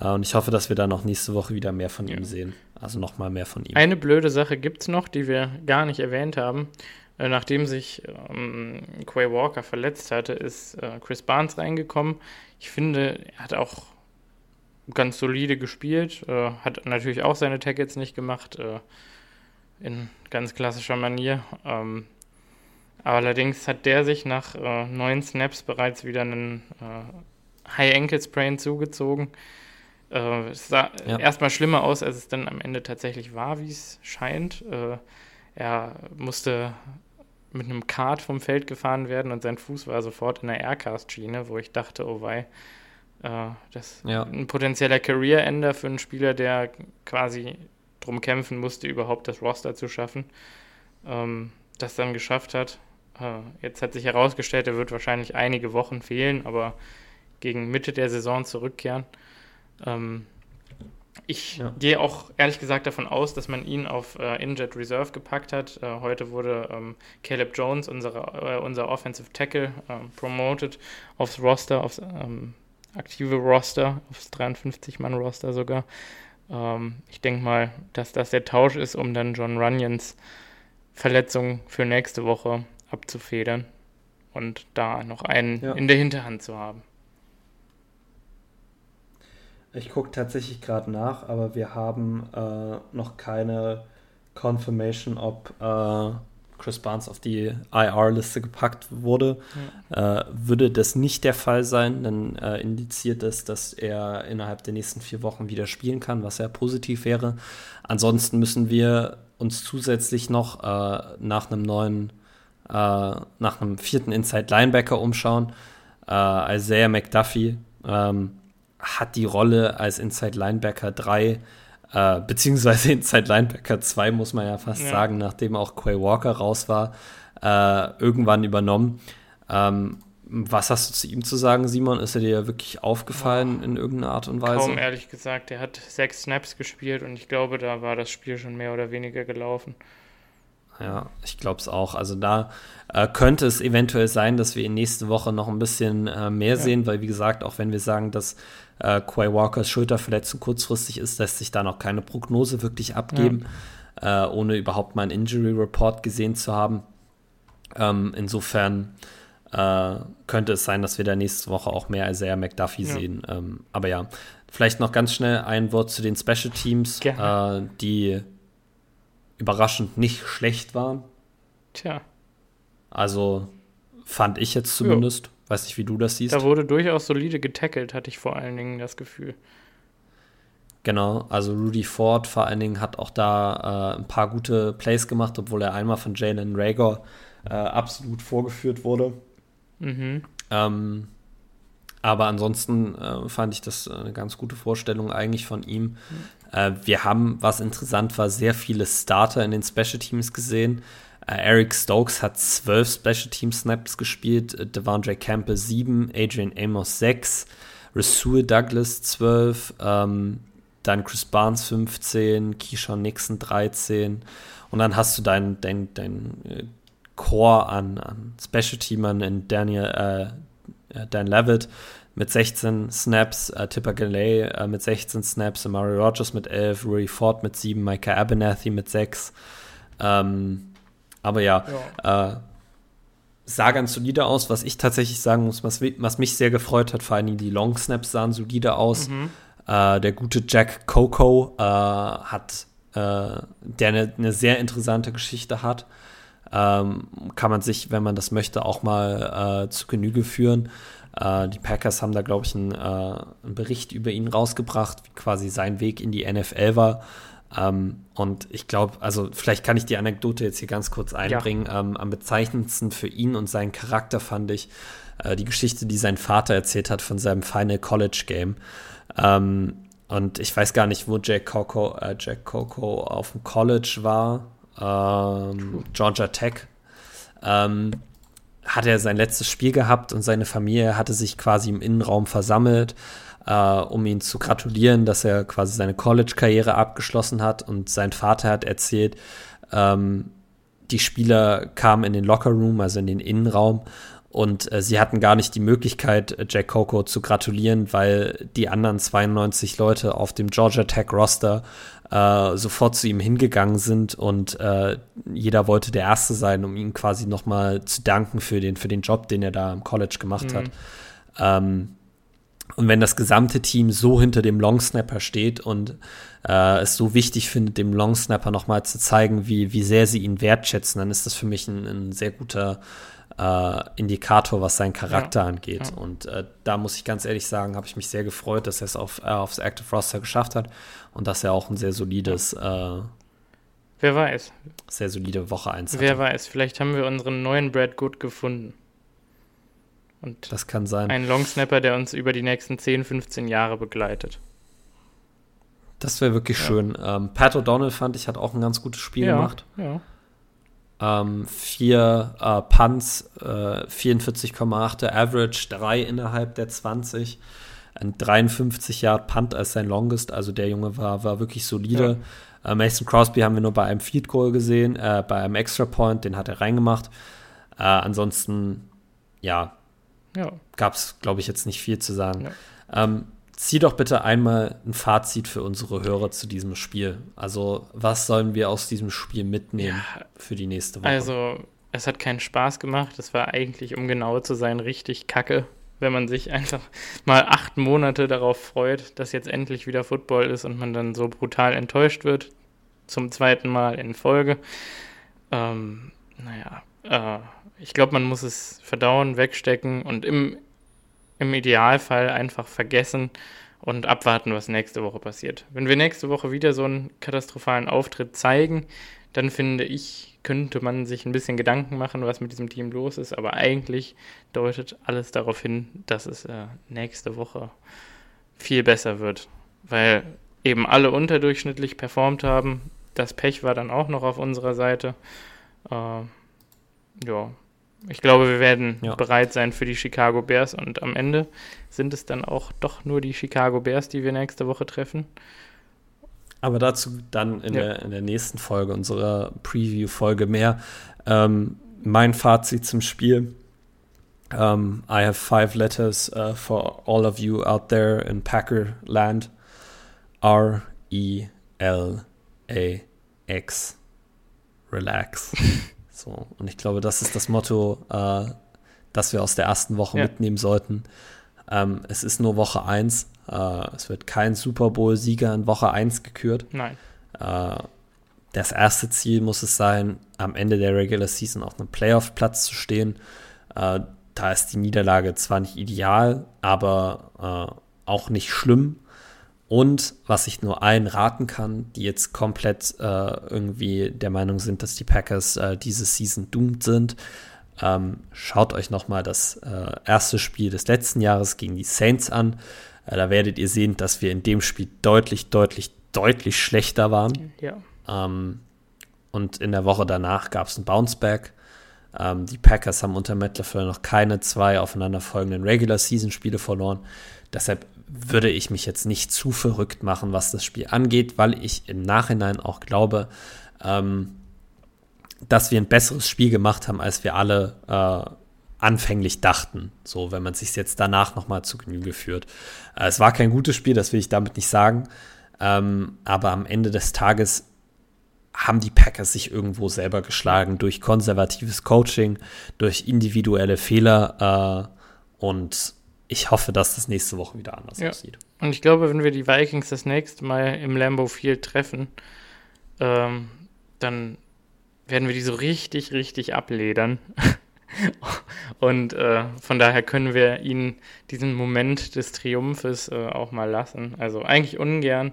A: Äh, und ich hoffe, dass wir da noch nächste Woche wieder mehr von ja. ihm sehen. Also nochmal mehr von ihm.
B: Eine blöde Sache gibt es noch, die wir gar nicht erwähnt haben. Äh, nachdem sich ähm, Quay Walker verletzt hatte, ist äh, Chris Barnes reingekommen. Ich finde, er hat auch ganz solide gespielt, äh, hat natürlich auch seine Tackles nicht gemacht, äh, in ganz klassischer Manier. Ähm, allerdings hat der sich nach äh, neun Snaps bereits wieder einen High Ankle Sprain zugezogen. Äh, es sah ja. erstmal schlimmer aus, als es dann am Ende tatsächlich war, wie es scheint. Äh, er musste mit einem Kart vom Feld gefahren werden und sein Fuß war sofort in der Aircast-Schiene, wo ich dachte, oh wei, äh, das ja. ein potenzieller Career-Ender für einen Spieler, der quasi drum kämpfen musste, überhaupt das Roster zu schaffen, ähm, das dann geschafft hat. Äh, jetzt hat sich herausgestellt, er wird wahrscheinlich einige Wochen fehlen, aber gegen Mitte der Saison zurückkehren. Ähm, ich ja. gehe auch ehrlich gesagt davon aus, dass man ihn auf äh, Injured Reserve gepackt hat. Äh, heute wurde ähm, Caleb Jones, unsere, äh, unser Offensive Tackle, ähm, promoted aufs Roster, aufs ähm, aktive Roster, aufs 53-Mann-Roster sogar. Ähm, ich denke mal, dass das der Tausch ist, um dann John Runyons Verletzung für nächste Woche abzufedern und da noch einen ja. in der Hinterhand zu haben.
A: Ich gucke tatsächlich gerade nach, aber wir haben äh, noch keine Confirmation, ob äh, Chris Barnes auf die IR-Liste gepackt wurde, ja. äh, würde das nicht der Fall sein, dann äh, indiziert es, dass er innerhalb der nächsten vier Wochen wieder spielen kann, was sehr positiv wäre. Ansonsten müssen wir uns zusätzlich noch äh, nach einem neuen, äh, nach einem vierten Inside Linebacker umschauen. Isaiah McDuffie ähm, hat die Rolle als Inside Linebacker 3 äh, beziehungsweise <laughs> Inside Linebacker 2, muss man ja fast ja. sagen, nachdem auch Quay Walker raus war, äh, irgendwann übernommen. Ähm, was hast du zu ihm zu sagen, Simon? Ist er dir wirklich aufgefallen in irgendeiner Art und Weise?
B: Kaum, ehrlich gesagt. Er hat sechs Snaps gespielt und ich glaube, da war das Spiel schon mehr oder weniger gelaufen.
A: Ja, ich glaube es auch. Also da äh, könnte es eventuell sein, dass wir ihn nächste Woche noch ein bisschen äh, mehr ja. sehen, weil wie gesagt, auch wenn wir sagen, dass äh, Quay Walkers Schulterverletzung kurzfristig ist, lässt sich da noch keine Prognose wirklich abgeben, ja. äh, ohne überhaupt mal einen Injury Report gesehen zu haben. Ähm, insofern äh, könnte es sein, dass wir da nächste Woche auch mehr Isaiah McDuffie ja. sehen. Ähm, aber ja, vielleicht noch ganz schnell ein Wort zu den Special Teams, äh, die überraschend nicht schlecht waren.
B: Tja.
A: Also fand ich jetzt zumindest. Jo. Weiß nicht, wie du das siehst.
B: Da wurde durchaus solide getackelt, hatte ich vor allen Dingen das Gefühl.
A: Genau, also Rudy Ford vor allen Dingen hat auch da äh, ein paar gute Plays gemacht, obwohl er einmal von Jalen Rager äh, absolut vorgeführt wurde. Mhm. Ähm, aber ansonsten äh, fand ich das eine ganz gute Vorstellung eigentlich von ihm. Mhm. Äh, wir haben, was interessant war, sehr viele Starter in den Special Teams gesehen. Äh, Eric Stokes hat zwölf Special Team Snaps gespielt, äh, Devondre Campbell sieben, Adrian Amos sechs, Rasul Douglas zwölf, ähm, dann Chris Barnes 15, Keyshawn Nixon 13 und dann hast du dein, dein, dein äh, Core an, an Special Teamern in Daniel, äh, Dan Levitt mit 16 Snaps, äh, Tipper Galley äh, mit 16 Snaps, Amari Rogers mit 11, Rory Ford mit 7, Micah Abernathy mit 6. Ähm, aber ja, ja. Äh, sah ganz solide aus. Was ich tatsächlich sagen muss, was, was, mich sehr gefreut hat, vor allem die Long Snaps sahen solide aus. Mhm. Äh, der gute Jack Coco äh, hat, äh, der eine ne sehr interessante Geschichte hat. Ähm, kann man sich, wenn man das möchte, auch mal äh, zu Genüge führen. Äh, die Packers haben da, glaube ich, einen, einen Bericht über ihn rausgebracht, wie quasi sein Weg in die NFL war. Ähm, und ich glaube, also vielleicht kann ich die Anekdote jetzt hier ganz kurz einbringen. Ja. Ähm, am bezeichnendsten für ihn und seinen Charakter fand ich äh, die Geschichte, die sein Vater erzählt hat von seinem Final College Game. Ähm, und ich weiß gar nicht, wo Jack Coco, äh, Jack Coco auf dem College war. Ähm, Georgia Tech. Ähm, hat er sein letztes Spiel gehabt und seine Familie hatte sich quasi im Innenraum versammelt äh, um ihn zu gratulieren, dass er quasi seine College-Karriere abgeschlossen hat. Und sein Vater hat erzählt, ähm, die Spieler kamen in den Locker-Room, also in den Innenraum, und äh, sie hatten gar nicht die Möglichkeit, Jack Coco zu gratulieren, weil die anderen 92 Leute auf dem Georgia Tech Roster äh, sofort zu ihm hingegangen sind und äh, jeder wollte der Erste sein, um ihm quasi nochmal zu danken für den, für den Job, den er da im College gemacht mhm. hat. Ähm, und wenn das gesamte Team so hinter dem Longsnapper steht und äh, es so wichtig findet, dem Longsnapper nochmal zu zeigen, wie, wie sehr sie ihn wertschätzen, dann ist das für mich ein, ein sehr guter äh, Indikator, was seinen Charakter ja, angeht. Ja. Und äh, da muss ich ganz ehrlich sagen, habe ich mich sehr gefreut, dass er es auf, äh, aufs Active Roster geschafft hat und dass er auch ein sehr solides äh,
B: Wer weiß.
A: Sehr solide Woche 1
B: Wer weiß, vielleicht haben wir unseren neuen Brad Good gefunden.
A: Und das kann sein.
B: Ein Longsnapper, der uns über die nächsten 10, 15 Jahre begleitet.
A: Das wäre wirklich ja. schön. Ähm, Pat O'Donnell fand ich, hat auch ein ganz gutes Spiel
B: ja,
A: gemacht.
B: Ja.
A: Ähm, vier äh, Punts, äh, 44,8 Average, drei innerhalb der 20. Ein 53 Yard Punt als sein Longest, also der Junge war, war wirklich solide. Äh, Mason Crosby haben wir nur bei einem Field Goal gesehen, äh, bei einem Extra Point, den hat er reingemacht. Äh, ansonsten, ja,
B: ja.
A: Gab es, glaube ich, jetzt nicht viel zu sagen. Ja. Ähm, zieh doch bitte einmal ein Fazit für unsere Hörer zu diesem Spiel. Also, was sollen wir aus diesem Spiel mitnehmen ja, für die nächste Woche?
B: Also, es hat keinen Spaß gemacht. Es war eigentlich, um genau zu sein, richtig kacke, wenn man sich einfach mal acht Monate darauf freut, dass jetzt endlich wieder Football ist und man dann so brutal enttäuscht wird. Zum zweiten Mal in Folge. Ähm, naja, äh, ich glaube, man muss es verdauen, wegstecken und im, im Idealfall einfach vergessen und abwarten, was nächste Woche passiert. Wenn wir nächste Woche wieder so einen katastrophalen Auftritt zeigen, dann finde ich, könnte man sich ein bisschen Gedanken machen, was mit diesem Team los ist. Aber eigentlich deutet alles darauf hin, dass es äh, nächste Woche viel besser wird. Weil eben alle unterdurchschnittlich performt haben. Das Pech war dann auch noch auf unserer Seite. Äh, ja, ich glaube, wir werden ja. bereit sein für die Chicago Bears und am Ende sind es dann auch doch nur die Chicago Bears, die wir nächste Woche treffen.
A: Aber dazu dann in, ja. der, in der nächsten Folge, unserer Preview-Folge mehr. Ähm, mein Fazit zum Spiel. Um, ähm, I have five letters uh, for all of you out there in Packer land. R E L A X. Relax. <laughs> so, und ich glaube, das ist das Motto, uh, das wir aus der ersten Woche ja. mitnehmen sollten. Ähm, es ist nur Woche 1. Uh, äh, es wird kein Super Bowl-Sieger in Woche 1 gekürt.
B: Nein.
A: Uh, das erste Ziel muss es sein, am Ende der Regular Season auf einem Playoff-Platz zu stehen. Uh, da ist die Niederlage zwar nicht ideal, aber auch nicht schlimm. Und was ich nur allen raten kann, die jetzt komplett äh, irgendwie der Meinung sind, dass die Packers äh, diese Season doomed sind, ähm, schaut euch nochmal das äh, erste Spiel des letzten Jahres gegen die Saints an. Äh, da werdet ihr sehen, dass wir in dem Spiel deutlich, deutlich, deutlich schlechter waren.
B: Ja.
A: Ähm, und in der Woche danach gab es ein Bounceback. Ähm, die Packers haben unter LaFleur noch keine zwei aufeinanderfolgenden Regular-Season-Spiele verloren. Deshalb würde ich mich jetzt nicht zu verrückt machen, was das Spiel angeht, weil ich im Nachhinein auch glaube, ähm, dass wir ein besseres Spiel gemacht haben, als wir alle äh, anfänglich dachten. So, wenn man sich jetzt danach nochmal zu Genüge führt. Äh, es war kein gutes Spiel, das will ich damit nicht sagen. Ähm, aber am Ende des Tages haben die Packers sich irgendwo selber geschlagen durch konservatives Coaching, durch individuelle Fehler äh, und ich hoffe, dass das nächste Woche wieder anders ja. aussieht.
B: Und ich glaube, wenn wir die Vikings das nächste Mal im Lambeau Field treffen, ähm, dann werden wir die so richtig, richtig abledern. <laughs> Und äh, von daher können wir ihnen diesen Moment des Triumphes äh, auch mal lassen. Also eigentlich ungern.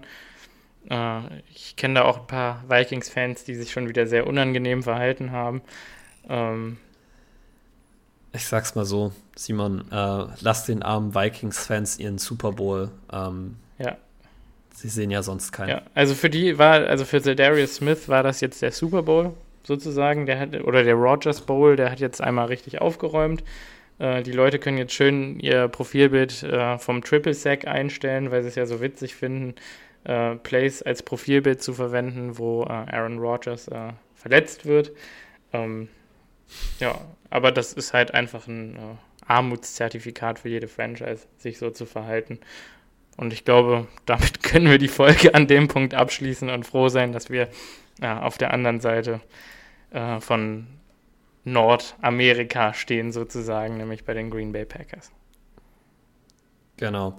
B: Äh, ich kenne da auch ein paar Vikings-Fans, die sich schon wieder sehr unangenehm verhalten haben. Ähm,
A: ich sag's mal so, Simon, äh, lass den armen Vikings-Fans ihren Super Bowl. Ähm,
B: ja.
A: Sie sehen ja sonst keinen. Ja,
B: also für die war, also für Darius Smith war das jetzt der Super Bowl sozusagen, der hat, oder der Rogers Bowl, der hat jetzt einmal richtig aufgeräumt. Äh, die Leute können jetzt schön ihr Profilbild äh, vom Triple Sack einstellen, weil sie es ja so witzig finden, äh, Plays als Profilbild zu verwenden, wo äh, Aaron Rodgers äh, verletzt wird. Ähm, ja, aber das ist halt einfach ein äh, Armutszertifikat für jede Franchise, sich so zu verhalten. Und ich glaube, <laughs> damit können wir die Folge an dem Punkt abschließen und froh sein, dass wir auf der anderen Seite äh, von Nordamerika stehen, sozusagen, nämlich bei den Green Bay Packers.
A: Genau.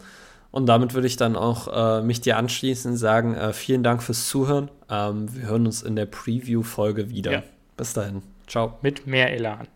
A: Und damit würde ich dann auch äh, mich dir anschließen und sagen, äh, vielen Dank fürs Zuhören. Ähm, wir hören uns in der Preview-Folge wieder. Ja. Bis dahin. Ciao.
B: Mit mehr Elan.